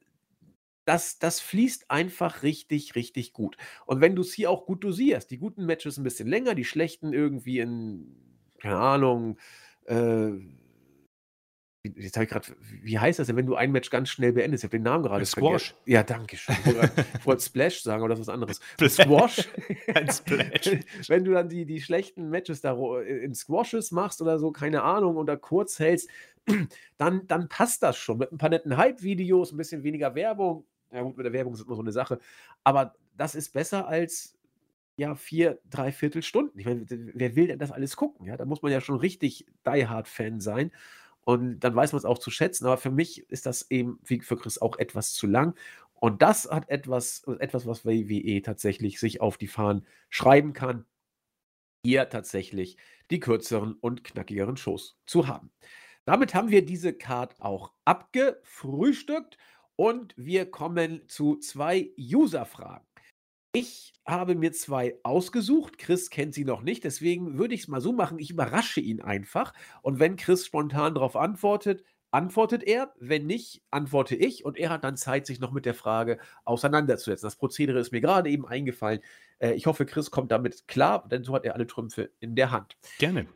das, das fließt einfach richtig, richtig gut. Und wenn du es hier auch gut dosierst, die guten Matches ein bisschen länger, die schlechten irgendwie in, keine Ahnung, äh, jetzt habe ich gerade, wie heißt das denn, wenn du ein Match ganz schnell beendest? Ich habe den Namen gerade Squash. Vergessen. Ja, danke schön. Ich wollte Splash sagen, ist was anderes. Squash. Ein Splash. wenn du dann die, die schlechten Matches da in Squashes machst oder so, keine Ahnung, oder kurz hältst, dann, dann passt das schon. Mit ein paar netten Hype-Videos, ein bisschen weniger Werbung, ja, gut, mit der Werbung ist immer so eine Sache. Aber das ist besser als ja, vier, dreiviertel Stunden. Ich meine, wer will denn das alles gucken? Ja, da muss man ja schon richtig Die Hard-Fan sein. Und dann weiß man es auch zu schätzen. Aber für mich ist das eben, wie für Chris, auch etwas zu lang. Und das hat etwas, etwas, was WWE tatsächlich sich auf die Fahnen schreiben kann, hier tatsächlich die kürzeren und knackigeren Shows zu haben. Damit haben wir diese Card auch abgefrühstückt und wir kommen zu zwei User-Fragen. Ich habe mir zwei ausgesucht. Chris kennt sie noch nicht. Deswegen würde ich es mal so machen. Ich überrasche ihn einfach. Und wenn Chris spontan darauf antwortet, antwortet er. Wenn nicht, antworte ich. Und er hat dann Zeit, sich noch mit der Frage auseinanderzusetzen. Das Prozedere ist mir gerade eben eingefallen. Äh, ich hoffe, Chris kommt damit klar, denn so hat er alle Trümpfe in der Hand. Gerne.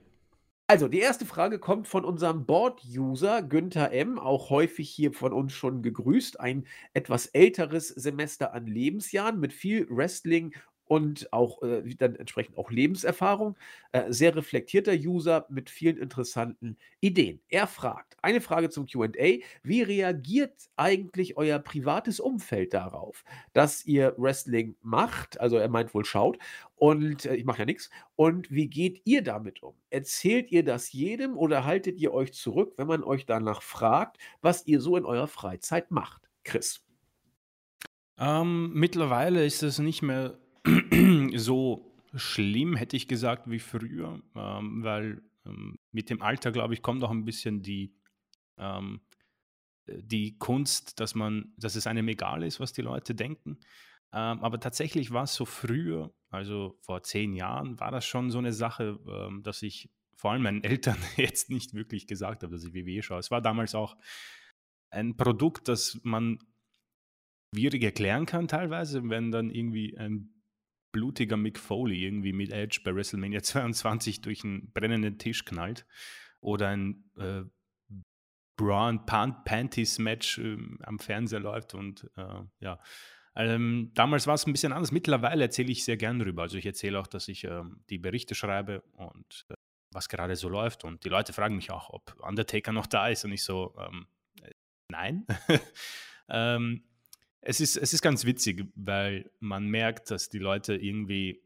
Also, die erste Frage kommt von unserem Board-User Günther M., auch häufig hier von uns schon gegrüßt. Ein etwas älteres Semester an Lebensjahren mit viel Wrestling und auch äh, dann entsprechend auch Lebenserfahrung. Äh, sehr reflektierter User mit vielen interessanten Ideen. Er fragt, eine Frage zum QA, wie reagiert eigentlich euer privates Umfeld darauf, dass ihr Wrestling macht, also er meint wohl schaut, und äh, ich mache ja nichts, und wie geht ihr damit um? Erzählt ihr das jedem oder haltet ihr euch zurück, wenn man euch danach fragt, was ihr so in eurer Freizeit macht? Chris. Ähm, mittlerweile ist es nicht mehr so schlimm, hätte ich gesagt, wie früher, ähm, weil ähm, mit dem Alter, glaube ich, kommt auch ein bisschen die, ähm, die Kunst, dass man, dass es einem egal ist, was die Leute denken. Ähm, aber tatsächlich war es so früher, also vor zehn Jahren, war das schon so eine Sache, ähm, dass ich vor allem meinen Eltern jetzt nicht wirklich gesagt habe, dass ich WWE schaue. Es war damals auch ein Produkt, das man schwierig erklären kann teilweise, wenn dann irgendwie ein blutiger Mick Foley irgendwie mit Edge bei WrestleMania 22 durch einen brennenden Tisch knallt oder ein äh, Bra and Panties Match äh, am Fernseher läuft und äh, ja. Ähm, damals war es ein bisschen anders. Mittlerweile erzähle ich sehr gern darüber. Also ich erzähle auch, dass ich ähm, die Berichte schreibe und äh, was gerade so läuft. Und die Leute fragen mich auch, ob Undertaker noch da ist. Und ich so, ähm, äh, nein. ähm, es ist, es ist ganz witzig, weil man merkt, dass die Leute irgendwie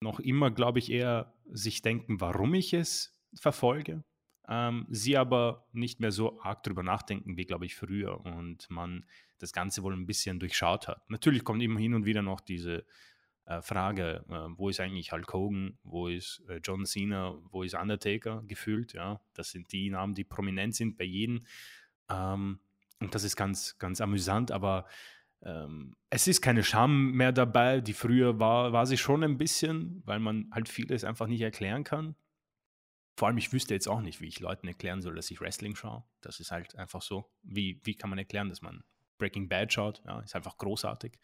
noch immer, glaube ich, eher sich denken, warum ich es verfolge. ähm, sie aber nicht mehr so arg drüber nachdenken wie, glaube ich, früher und man das Ganze wohl ein bisschen durchschaut hat. Natürlich kommt immer hin und wieder noch diese äh, Frage, äh, wo ist eigentlich Hulk Hogan, wo ist äh, John Cena, wo ist Undertaker gefühlt, ja, das sind die Namen, die prominent sind bei jedem ähm, und das ist ganz, ganz amüsant, aber ähm, es ist keine Scham mehr dabei, die früher war, war sie schon ein bisschen, weil man halt vieles einfach nicht erklären kann. Vor allem, ich wüsste jetzt auch nicht, wie ich Leuten erklären soll, dass ich Wrestling schaue. Das ist halt einfach so. Wie, wie kann man erklären, dass man Breaking Bad schaut? Ja, ist einfach großartig.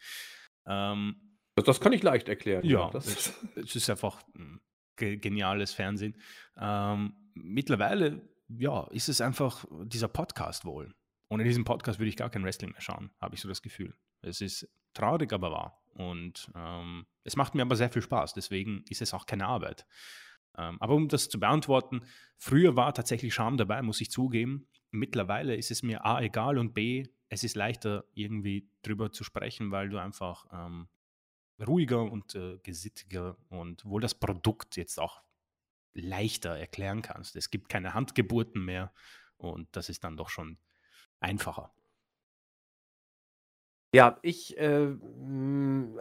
Ähm, das, das, kann ich leicht erklären. Ja, das es, ist einfach ein geniales Fernsehen. Ähm, mittlerweile, ja, ist es einfach dieser Podcast wohl. Ohne diesen Podcast würde ich gar kein Wrestling mehr schauen, habe ich so das Gefühl. Es ist traurig, aber wahr. Und ähm, es macht mir aber sehr viel Spaß. Deswegen ist es auch keine Arbeit. Ähm, aber um das zu beantworten, früher war tatsächlich Scham dabei, muss ich zugeben. Mittlerweile ist es mir A egal und B, es ist leichter irgendwie drüber zu sprechen, weil du einfach ähm, ruhiger und äh, gesittiger und wohl das Produkt jetzt auch leichter erklären kannst. Es gibt keine Handgeburten mehr und das ist dann doch schon einfacher. Ja, ich, äh,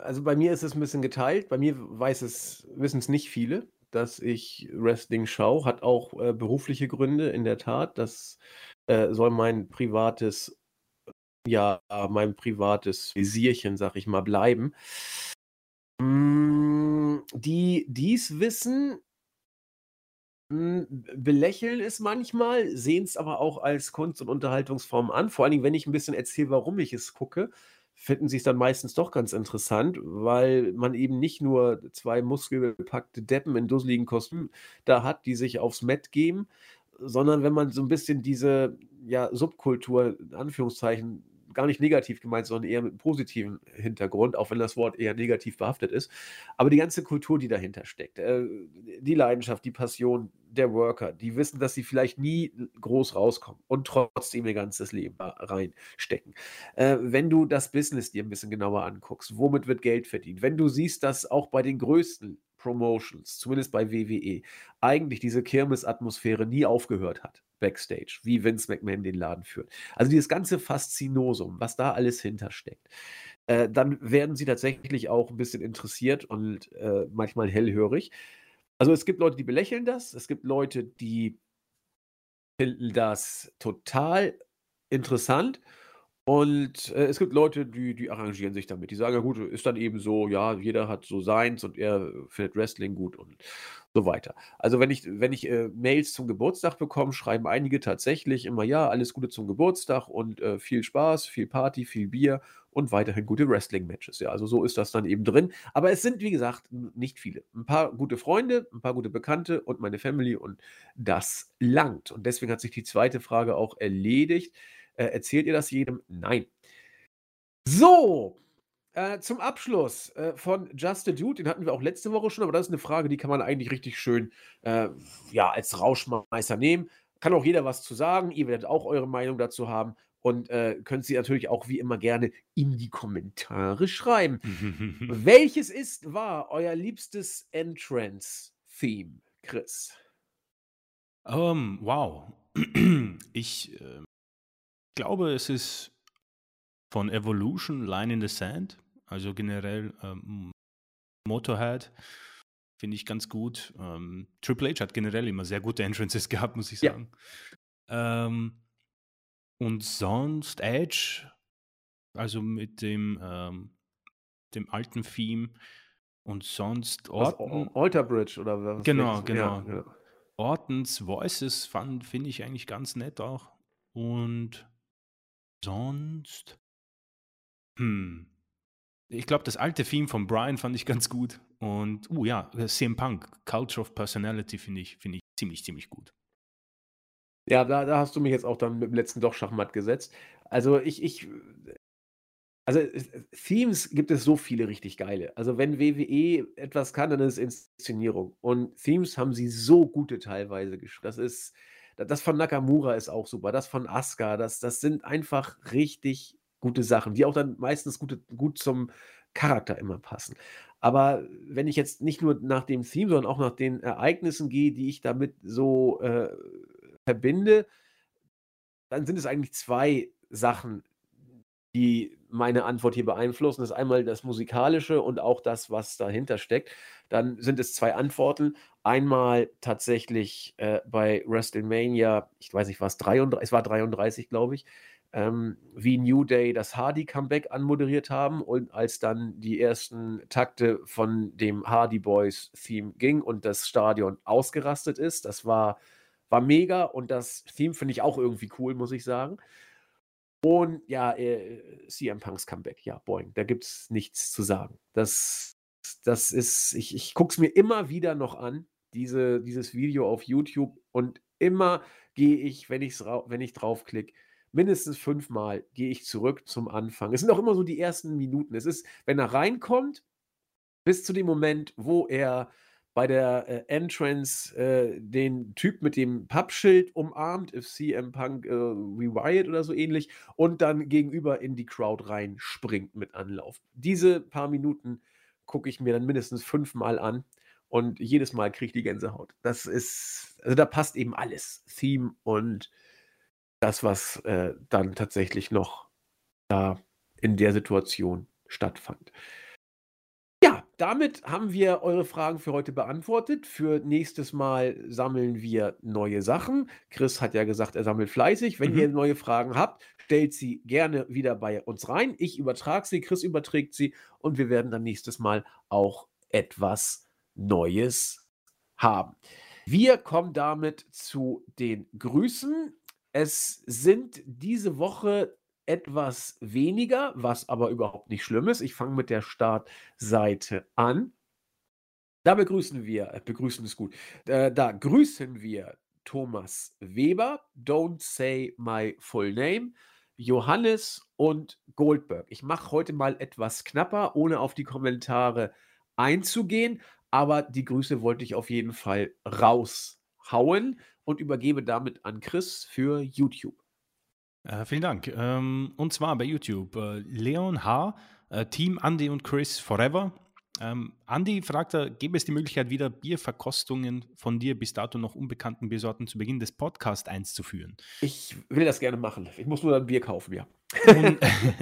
also bei mir ist es ein bisschen geteilt. Bei mir weiß es, wissen es nicht viele, dass ich Wrestling schaue. Hat auch äh, berufliche Gründe, in der Tat. Das äh, soll mein privates, ja, mein privates Visierchen, sag ich mal, bleiben. Hm, die dies wissen, belächeln es manchmal, sehen es aber auch als Kunst und Unterhaltungsform an. Vor allen Dingen, wenn ich ein bisschen erzähle, warum ich es gucke, finden sie es dann meistens doch ganz interessant, weil man eben nicht nur zwei muskelbepackte Deppen in dusseligen Kostümen da hat, die sich aufs Met geben, sondern wenn man so ein bisschen diese, ja, Subkultur in Anführungszeichen gar nicht negativ gemeint, sondern eher mit einem positiven Hintergrund, auch wenn das Wort eher negativ behaftet ist. Aber die ganze Kultur, die dahinter steckt, äh, die Leidenschaft, die Passion der Worker, die wissen, dass sie vielleicht nie groß rauskommen und trotzdem ihr ganzes Leben reinstecken. Äh, wenn du das Business dir ein bisschen genauer anguckst, womit wird Geld verdient? Wenn du siehst, dass auch bei den größten Promotions, zumindest bei WWE, eigentlich diese Kirmes-Atmosphäre nie aufgehört hat, backstage, wie Vince McMahon den Laden führt. Also dieses ganze Faszinosum, was da alles hintersteckt. Äh, dann werden sie tatsächlich auch ein bisschen interessiert und äh, manchmal hellhörig. Also es gibt Leute, die belächeln das, es gibt Leute, die finden das total interessant und äh, es gibt Leute, die, die arrangieren sich damit. Die sagen, ja gut, ist dann eben so, ja, jeder hat so seins und er findet Wrestling gut und so weiter. Also wenn ich, wenn ich äh, Mails zum Geburtstag bekomme, schreiben einige tatsächlich immer, ja, alles Gute zum Geburtstag und äh, viel Spaß, viel Party, viel Bier und weiterhin gute Wrestling-Matches. Ja, also so ist das dann eben drin. Aber es sind, wie gesagt, nicht viele. Ein paar gute Freunde, ein paar gute Bekannte und meine Family und das langt. Und deswegen hat sich die zweite Frage auch erledigt. Äh, erzählt ihr das jedem? Nein. So, äh, zum Abschluss äh, von Just a Dude, den hatten wir auch letzte Woche schon, aber das ist eine Frage, die kann man eigentlich richtig schön äh, ja, als Rauschmeister nehmen. Kann auch jeder was zu sagen. Ihr werdet auch eure Meinung dazu haben und äh, könnt sie natürlich auch wie immer gerne in die Kommentare schreiben. Welches ist, war euer liebstes Entrance-Theme, Chris? Um, ähm, wow. ich äh, glaube, es ist von Evolution, Line in the Sand, also generell ähm, Motorhead, finde ich ganz gut. Ähm, Triple H hat generell immer sehr gute Entrances gehabt, muss ich sagen. Ja. Ähm, und sonst Edge, also mit dem, ähm, dem alten Theme und sonst Orton. Alter Bridge oder was? Genau, genau. Ja, ja. Ortons Voices finde ich eigentlich ganz nett auch. Und Sonst hm. Ich glaube, das alte Theme von Brian fand ich ganz gut. Und, uh ja, CM Punk, Culture of Personality finde ich, find ich ziemlich, ziemlich gut. Ja, da, da hast du mich jetzt auch dann mit dem letzten doch Schachmatt gesetzt. Also ich, ich, also Themes gibt es so viele richtig geile. Also wenn WWE etwas kann, dann ist es Inszenierung. Und Themes haben sie so gute teilweise geschrieben. Das ist, das von Nakamura ist auch super, das von Asuka, das, das sind einfach richtig gute Sachen, die auch dann meistens gute, gut zum Charakter immer passen. Aber wenn ich jetzt nicht nur nach dem Theme, sondern auch nach den Ereignissen gehe, die ich damit so äh, verbinde, dann sind es eigentlich zwei Sachen, die meine Antwort hier beeinflussen. Das ist einmal das Musikalische und auch das, was dahinter steckt. Dann sind es zwei Antworten. Einmal tatsächlich äh, bei WrestleMania, ich weiß nicht, was 33, es war 33, glaube ich, ähm, wie New Day das Hardy Comeback anmoderiert haben und als dann die ersten Takte von dem Hardy Boys Theme ging und das Stadion ausgerastet ist, das war, war mega und das Theme finde ich auch irgendwie cool, muss ich sagen. Und ja, äh, CM Punks Comeback, ja, boing, da gibt es nichts zu sagen. Das, das ist, ich, ich gucke es mir immer wieder noch an, diese, dieses Video auf YouTube und immer gehe ich, wenn, ich's, wenn ich draufklicke, mindestens fünfmal gehe ich zurück zum Anfang. Es sind auch immer so die ersten Minuten. Es ist, wenn er reinkommt, bis zu dem Moment, wo er bei der äh, Entrance äh, den Typ mit dem Pappschild umarmt, if CM Punk äh, Rewired oder so ähnlich, und dann gegenüber in die Crowd reinspringt mit Anlauf. Diese paar Minuten gucke ich mir dann mindestens fünfmal an und jedes Mal kriege ich die Gänsehaut. Das ist, also da passt eben alles. Theme und das, was äh, dann tatsächlich noch da in der Situation stattfand damit haben wir eure Fragen für heute beantwortet. Für nächstes Mal sammeln wir neue Sachen. Chris hat ja gesagt, er sammelt fleißig. Wenn mhm. ihr neue Fragen habt, stellt sie gerne wieder bei uns rein. Ich übertrage sie, Chris überträgt sie und wir werden dann nächstes Mal auch etwas Neues haben. Wir kommen damit zu den Grüßen. Es sind diese Woche etwas weniger, was aber überhaupt nicht schlimm ist. Ich fange mit der Startseite an. Da begrüßen wir, äh, begrüßen ist gut, äh, da grüßen wir Thomas Weber, Don't Say My Full Name, Johannes und Goldberg. Ich mache heute mal etwas knapper, ohne auf die Kommentare einzugehen, aber die Grüße wollte ich auf jeden Fall raushauen und übergebe damit an Chris für YouTube. Äh, vielen Dank. Ähm, und zwar bei YouTube. Äh, Leon H., äh, Team Andy und Chris Forever. Ähm, Andy fragt, gäbe es die Möglichkeit, wieder Bierverkostungen von dir bis dato noch unbekannten Biersorten zu Beginn des Podcasts einzuführen? Ich will das gerne machen. Ich muss nur ein Bier kaufen, ja. Und,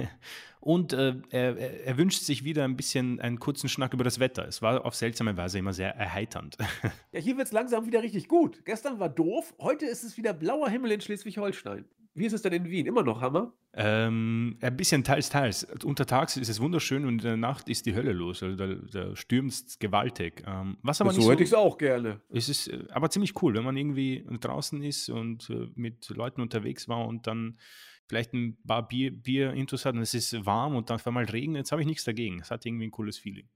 und äh, er, er, wünscht sich wieder ein bisschen einen kurzen Schnack über das Wetter. Es war auf seltsame Weise immer sehr erheiternd. Ja, hier wird es langsam wieder richtig gut. Gestern war doof, heute ist es wieder blauer Himmel in Schleswig-Holstein. Wie ist es denn in Wien? Immer noch Hammer? Ähm, ein bisschen teils, teils. Untertags ist es wunderschön und in der Nacht ist die Hölle los. Also da, da stürmt es gewaltig. Ähm, was aber so, so hätte ich es auch gerne. Es ist äh, aber ziemlich cool, wenn man irgendwie draußen ist und äh, mit Leuten unterwegs war und dann vielleicht ein paar Bier, Bier intus hat und es ist warm und dann auf einmal Regen. Jetzt habe ich nichts dagegen. Es hat irgendwie ein cooles Feeling.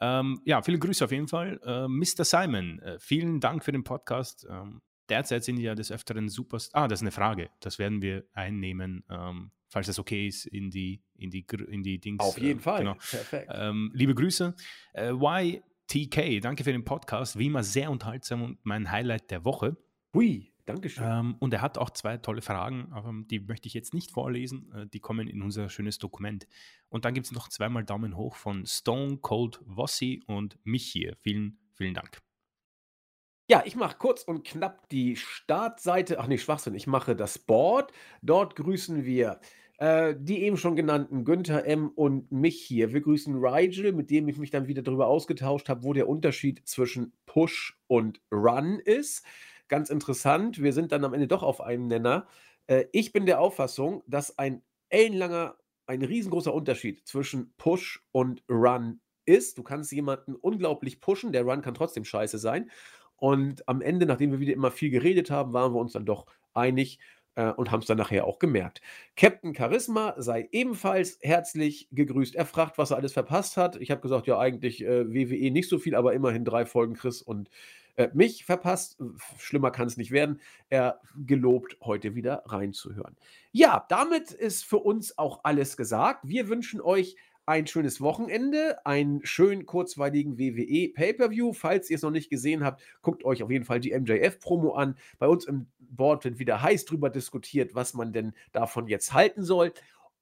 Ähm, ja, viele Grüße auf jeden Fall. Äh, Mr. Simon, äh, vielen Dank für den Podcast. Ähm, derzeit sind ja des Öfteren Superstars. Ah, das ist eine Frage. Das werden wir einnehmen, ähm, falls das okay ist, in die, in die, in die Dings. Auf jeden äh, Fall. Genau. Perfekt. Ähm, liebe Grüße. Äh, YTK, danke für den Podcast. Wie immer sehr unterhaltsam und mein Highlight der Woche. Hui. Dankeschön. Ähm, und er hat auch zwei tolle Fragen, aber die möchte ich jetzt nicht vorlesen. Äh, die kommen in unser schönes Dokument. Und dann gibt es noch zweimal Daumen hoch von Stone Cold Vossi und mich hier. Vielen, vielen Dank. Ja, ich mache kurz und knapp die Startseite. Ach nee, Schwachsinn. Ich mache das Board. Dort grüßen wir äh, die eben schon genannten Günther M. und mich hier. Wir grüßen Rigel, mit dem ich mich dann wieder darüber ausgetauscht habe, wo der Unterschied zwischen Push und Run ist. Ganz interessant. Wir sind dann am Ende doch auf einem Nenner. Äh, ich bin der Auffassung, dass ein ellenlanger, ein riesengroßer Unterschied zwischen Push und Run ist. Du kannst jemanden unglaublich pushen, der Run kann trotzdem scheiße sein. Und am Ende, nachdem wir wieder immer viel geredet haben, waren wir uns dann doch einig äh, und haben es dann nachher auch gemerkt. Captain Charisma sei ebenfalls herzlich gegrüßt. Er fragt, was er alles verpasst hat. Ich habe gesagt, ja, eigentlich äh, WWE nicht so viel, aber immerhin drei Folgen Chris und äh, mich verpasst. Schlimmer kann es nicht werden. Er gelobt, heute wieder reinzuhören. Ja, damit ist für uns auch alles gesagt. Wir wünschen euch ein schönes Wochenende, einen schönen kurzweiligen WWE Pay-Per-View. Falls ihr es noch nicht gesehen habt, guckt euch auf jeden Fall die MJF-Promo an. Bei uns im Board wird wieder heiß drüber diskutiert, was man denn davon jetzt halten soll.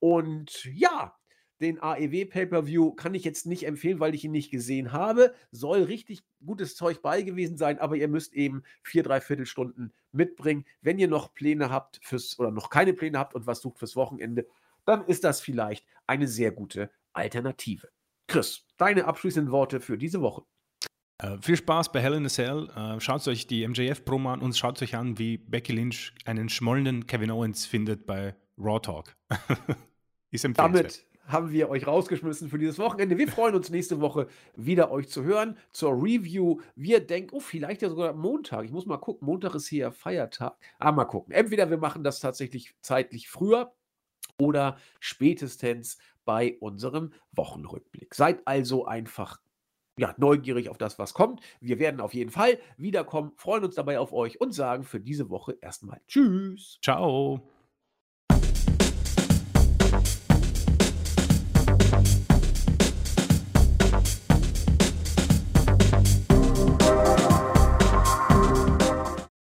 Und ja, den AEW Pay-Per-View kann ich jetzt nicht empfehlen, weil ich ihn nicht gesehen habe. Soll richtig gutes Zeug bei gewesen sein, aber ihr müsst eben vier, drei Viertelstunden mitbringen. Wenn ihr noch Pläne habt fürs oder noch keine Pläne habt und was sucht fürs Wochenende, dann ist das vielleicht eine sehr gute Alternative. Chris, deine abschließenden Worte für diese Woche. Uh, viel Spaß bei Hell in a Cell. Uh, schaut euch die MJF-Promo an und schaut euch an, wie Becky Lynch einen schmollenden Kevin Owens findet bei Raw Talk. Ist Damit haben wir euch rausgeschmissen für dieses Wochenende. Wir freuen uns nächste Woche wieder euch zu hören zur Review. Wir denken, oh, vielleicht ja sogar Montag. Ich muss mal gucken. Montag ist hier Feiertag. Ah, mal gucken. Entweder wir machen das tatsächlich zeitlich früher oder spätestens bei unserem Wochenrückblick. Seid also einfach ja, neugierig auf das, was kommt. Wir werden auf jeden Fall wiederkommen, freuen uns dabei auf euch und sagen für diese Woche erstmal Tschüss. Ciao.